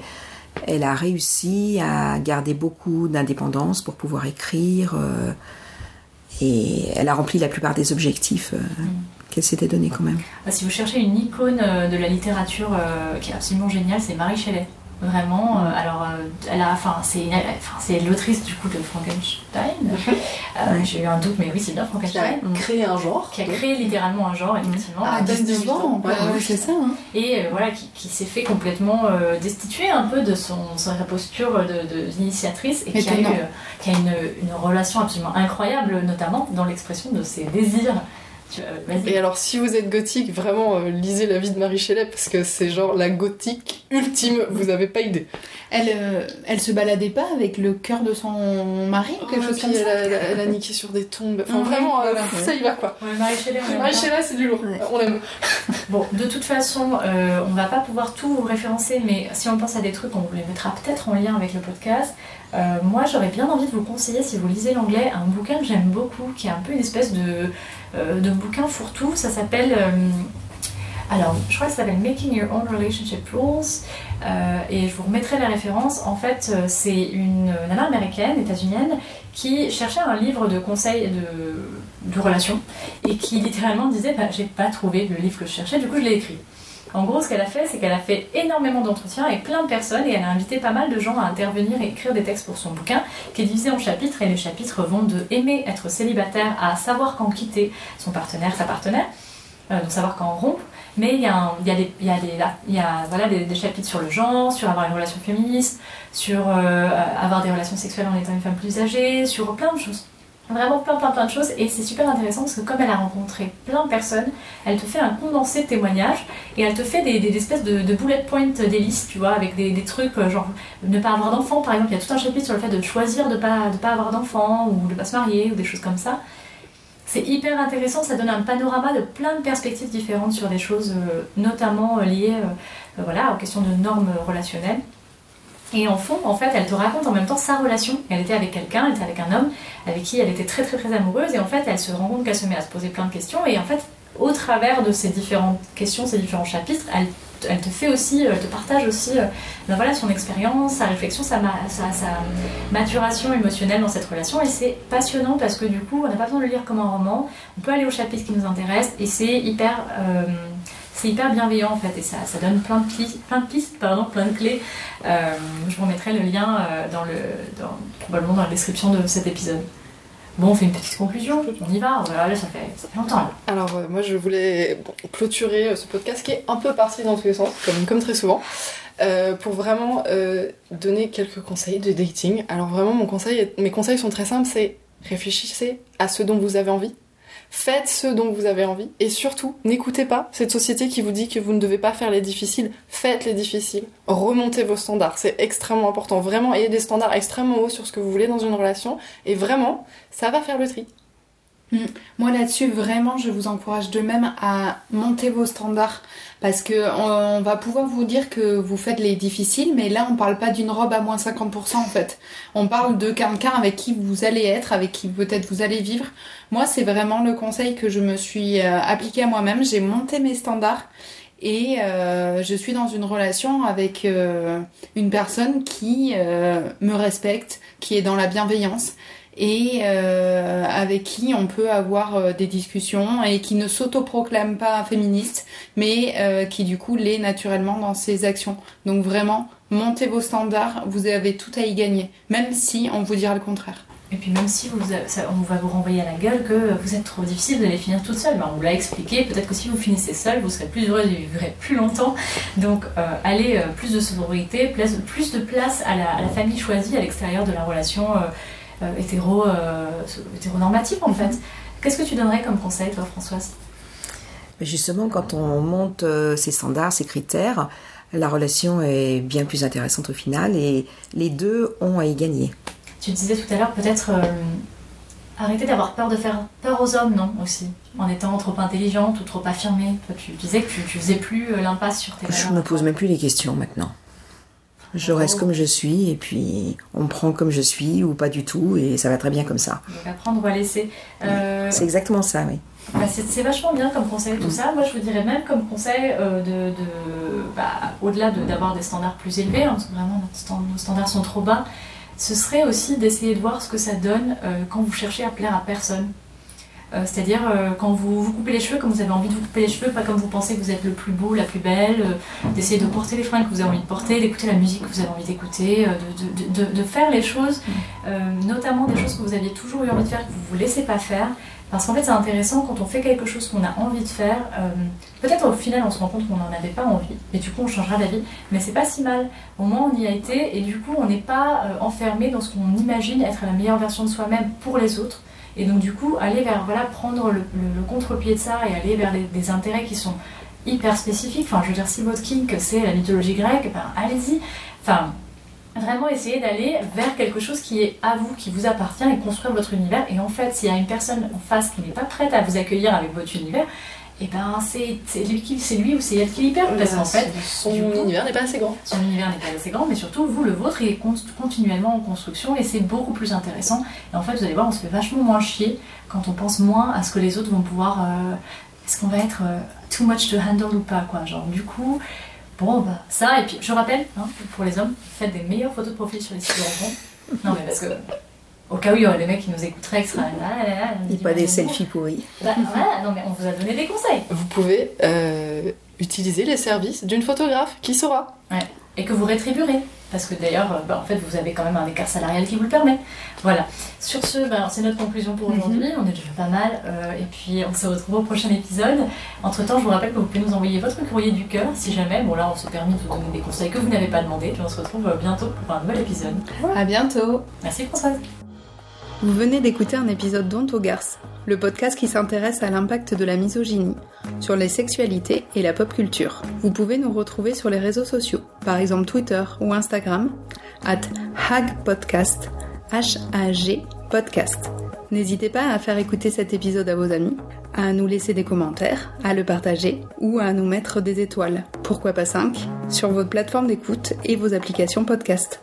elle a réussi à garder beaucoup d'indépendance pour pouvoir écrire. euh, et elle a rempli la plupart des objectifs euh, qu'elle s'était donnés quand même. Bah, Si vous cherchez une icône de la littérature qui est absolument géniale, c'est Marie Shelley. Vraiment, euh, alors euh, elle a, enfin, c'est, une- enfin, c'est l'autrice du coup de Frankenstein. Euh, J'ai eu un doute, mais oui, c'est bien Frankenstein. Qui a créé un genre. Qui a créé littéralement un genre, effectivement. Ah, 19 ans, Ouais, ouais. c'est ça. Hein. Et euh, voilà, qui, qui s'est fait complètement euh, destituer un peu de son, sa posture de, de- d'initiatrice et qui a, eu, qui a une, une relation absolument incroyable, notamment dans l'expression de ses désirs. Et alors, si vous êtes gothique, vraiment euh, lisez la vie de Marie Shelley parce que c'est genre la gothique ultime, vous avez pas idée. Elle, euh, elle se baladait pas avec le cœur de son mari ou quelque Oh, chose comme elle, ça a, elle a- elle a niqué sur des tombes. Enfin, vraiment, euh, ça y va quoi. Ouais, Marie Shelley, aime c'est du lourd. On l'aime. Bon, de toute façon, euh, on va pas pouvoir tout vous référencer, mais si on pense à des trucs, on vous les mettra peut-être en lien avec le podcast. Euh, moi, j'aurais bien envie de vous conseiller, si vous lisez l'anglais, un bouquin que j'aime beaucoup, qui est un peu une espèce de, de bouquin fourre-tout. Ça s'appelle. euh, alors, je crois que ça s'appelle Making Your Own Relationship Rules. euh, et je vous remettrai la référence. En fait, euh, c'est une nana américaine, états-unienne, qui cherchait un livre de conseils de, de relations et qui littéralement disait bah, J'ai pas trouvé le livre que je cherchais, du coup, je l'ai écrit. En gros, ce qu'elle a fait, c'est qu'elle a fait énormément d'entretiens avec plein de personnes et elle a invité pas mal de gens à intervenir et écrire des textes pour son bouquin qui est divisé en chapitres et les chapitres vont de aimer être célibataire à savoir quand quitter son partenaire, sa partenaire, euh, donc savoir quand rompre. Mais il y a, des chapitres sur le genre, sur avoir une relation féministe, sur euh, avoir des relations sexuelles en étant une femme plus âgée, sur plein de choses. Vraiment plein plein plein de choses et c'est super intéressant parce que comme elle a rencontré plein de personnes, elle te fait un condensé de témoignages et elle te fait des, espèces de, bullet points des listes, tu vois, avec des, trucs euh, genre ne pas avoir d'enfants par exemple, il y a tout un chapitre sur le fait de choisir de pas, de pas avoir d'enfants ou de pas se marier ou des choses comme ça. C'est hyper intéressant, ça donne un panorama de plein de perspectives différentes sur des choses euh, notamment euh, liées euh, euh, voilà, aux questions de normes euh, relationnelles. Et en fond, en fait, elle te raconte en même temps sa relation. Elle était avec quelqu'un, elle était avec un homme avec qui elle était très très très amoureuse. Et en fait, elle se rend compte qu'elle se met à se poser plein de questions. Et en fait, au travers de ces différentes questions, ces différents chapitres, elle, te fait aussi, elle te partage aussi euh, ben voilà, son expérience, sa réflexion, sa maturation émotionnelle dans cette relation. Et c'est passionnant parce que du coup, on n'a pas besoin de le lire comme un roman. On peut aller au chapitre qui nous intéresse et c'est hyper. euh, c'est hyper bienveillant en fait et ça, ça donne plein de, pli- plein de pistes, pardon, plein de clés. Euh, je vous remettrai le lien euh, dans le, dans- probablement dans la description de cet épisode. Bon, on fait une petite conclusion, on y va, voilà, ça fait, ça fait longtemps là. Alors euh, moi je voulais bon, clôturer euh, ce podcast qui est un peu parti dans tous les sens, comme, comme très souvent, euh, pour vraiment donner quelques conseils de dating. Alors vraiment mon conseil, mes conseils sont très simples, c'est réfléchissez à ce dont vous avez envie, faites ce dont vous avez envie, et surtout n'écoutez pas cette société qui vous dit que vous ne devez pas faire les difficiles, faites les difficiles, remontez vos standards, c'est extrêmement important, vraiment ayez des standards extrêmement hauts sur ce que vous voulez dans une relation, et vraiment ça va faire le tri. Mm. Moi là-dessus, vraiment, je vous encourage de même à monter vos standards parce que on, va pouvoir vous dire que vous faites les difficiles, mais là on parle pas d'une robe à moins 50% en fait. On parle de quelqu'un avec qui vous allez être, avec qui peut-être vous allez vivre. Moi, c'est vraiment le conseil que je me suis euh, appliqué à moi-même. J'ai monté mes standards et euh, je suis dans une relation avec euh, une personne qui me respecte, qui est dans la bienveillance et euh, avec qui on peut avoir euh, des discussions et qui ne s'autoproclame pas féministe, mais euh, qui du coup l'est naturellement dans ses actions. Donc vraiment, montez vos standards, vous avez tout à y gagner, même si on vous dira le contraire. Et puis même si ça- on va vous renvoyer à la gueule que vous êtes trop difficile, vous allez finir toute seule. Ben, on vous l'a expliqué, peut-être que si vous finissez seule, vous serez plus heureuse et vivrez plus longtemps. Donc euh, allez, euh, plus de sororité, place- plus de place à la, à la famille choisie à l'extérieur de la relation euh, euh, hétéro, euh, hétéronormative en fait. Qu'est-ce que tu donnerais comme conseil toi Françoise? Justement, quand on monte euh, ses standards, ses critères, la relation est bien plus intéressante au final et les deux ont à y gagner. Tu disais tout à l'heure peut-être euh, arrêter d'avoir peur de faire peur aux hommes, non aussi? En étant trop intelligente ou trop affirmée. Toi tu disais que tu, tu faisais plus euh, l'impasse sur tes Je valeurs. me pose même plus les questions maintenant. Je reste comme je suis et puis on me prend comme je suis ou pas du tout et ça va très bien comme ça. Donc apprendre ou à laisser. Euh, C'est exactement ça, oui. Bah, c'est vachement bien comme conseil tout ça. Moi je vous dirais même comme conseil euh, de, de- bah, au-delà de- d'avoir des standards plus élevés, hein, parce que vraiment nos standards sont trop bas, ce serait aussi d'essayer de voir ce que ça donne euh, quand vous cherchez à plaire à personne. Euh, C'est-à-dire euh, quand vous vous coupez les cheveux, comme vous avez envie de vous couper les cheveux, pas comme vous pensez que vous êtes le plus beau, la plus belle, euh, d'essayer de porter les fringues que vous avez envie de porter, d'écouter la musique que vous avez envie d'écouter, de, de- de- de faire les choses, euh, notamment des choses que vous aviez toujours eu envie de faire, que vous vous laissez pas faire. Parce qu'en fait, c'est intéressant quand on fait quelque chose qu'on a envie de faire. euh, Peut-être au final, on se rend compte qu'on n'en avait pas envie, et du coup, on changera d'avis. Mais c'est pas si mal. Au moins, on y a été, et du coup, on n'est pas euh, enfermé dans ce qu'on imagine être la meilleure version de soi-même pour les autres. Et donc, du coup, aller vers, voilà, prendre le, contre-pied de ça et aller vers des, des intérêts qui sont hyper spécifiques. Enfin, je veux dire, si votre kink, c'est la mythologie grecque, ben, allez-y. Enfin, vraiment essayer d'aller vers quelque chose qui est à vous, qui vous appartient et construire votre univers. Et en fait, s'il y a une personne en face qui n'est pas prête à vous accueillir avec votre univers, et ben c'est lui, qui- c'est lui ou c'est elle qui l'y perd. Parce qu'en fait, son coup, univers n'est pas assez grand. Son univers n'est pas assez grand, mais surtout, vous, le vôtre, il est con- continuellement en construction et c'est beaucoup plus intéressant. Et en fait, vous allez voir, on se fait vachement moins chier quand on pense moins à ce que les autres vont pouvoir. euh, Est-ce qu'on va être euh, too much to handle ou pas, quoi. Genre, du coup. Bon, bah, ça, et puis je rappelle, hein, pour les hommes, faites des meilleures photos de profil sur les sites de rencontres. Non, mais parce que, au cas où il y aurait des mecs qui nous écouteraient, qui seraient <laughs> là, là, là, là, Et pas des selfies pourris. Bah, voilà, non, mais on vous a donné des conseils. Vous pouvez euh, utiliser les services d'une photographe qui saura. Ouais. Et que vous rétribuerez. Parce que d'ailleurs, euh, bah, en fait, vous avez quand même un écart salarial qui vous le permet. Voilà. Sur ce, bah, c'est notre conclusion pour aujourd'hui. On est déjà pas mal. euh, et puis, on se retrouve au prochain épisode. Entre temps, je vous rappelle que vous pouvez nous envoyer votre courrier du cœur si jamais. Bon, là, on s'est permis de vous donner des conseils que vous n'avez pas demandé. Puis, on se retrouve bientôt pour un nouvel épisode. À bientôt. Merci, Françoise. Vous venez d'écouter un épisode d'Onto Garce, le podcast qui s'intéresse à l'impact de la misogynie sur les sexualités et la pop culture. Vous pouvez nous retrouver sur les réseaux sociaux, par exemple Twitter ou Instagram, at hagpodcast, H-A-G podcast. N'hésitez pas à faire écouter cet épisode à vos amis, à nous laisser des commentaires, à le partager ou à nous mettre des étoiles, pourquoi pas 5, sur votre plateforme d'écoute et vos applications podcast.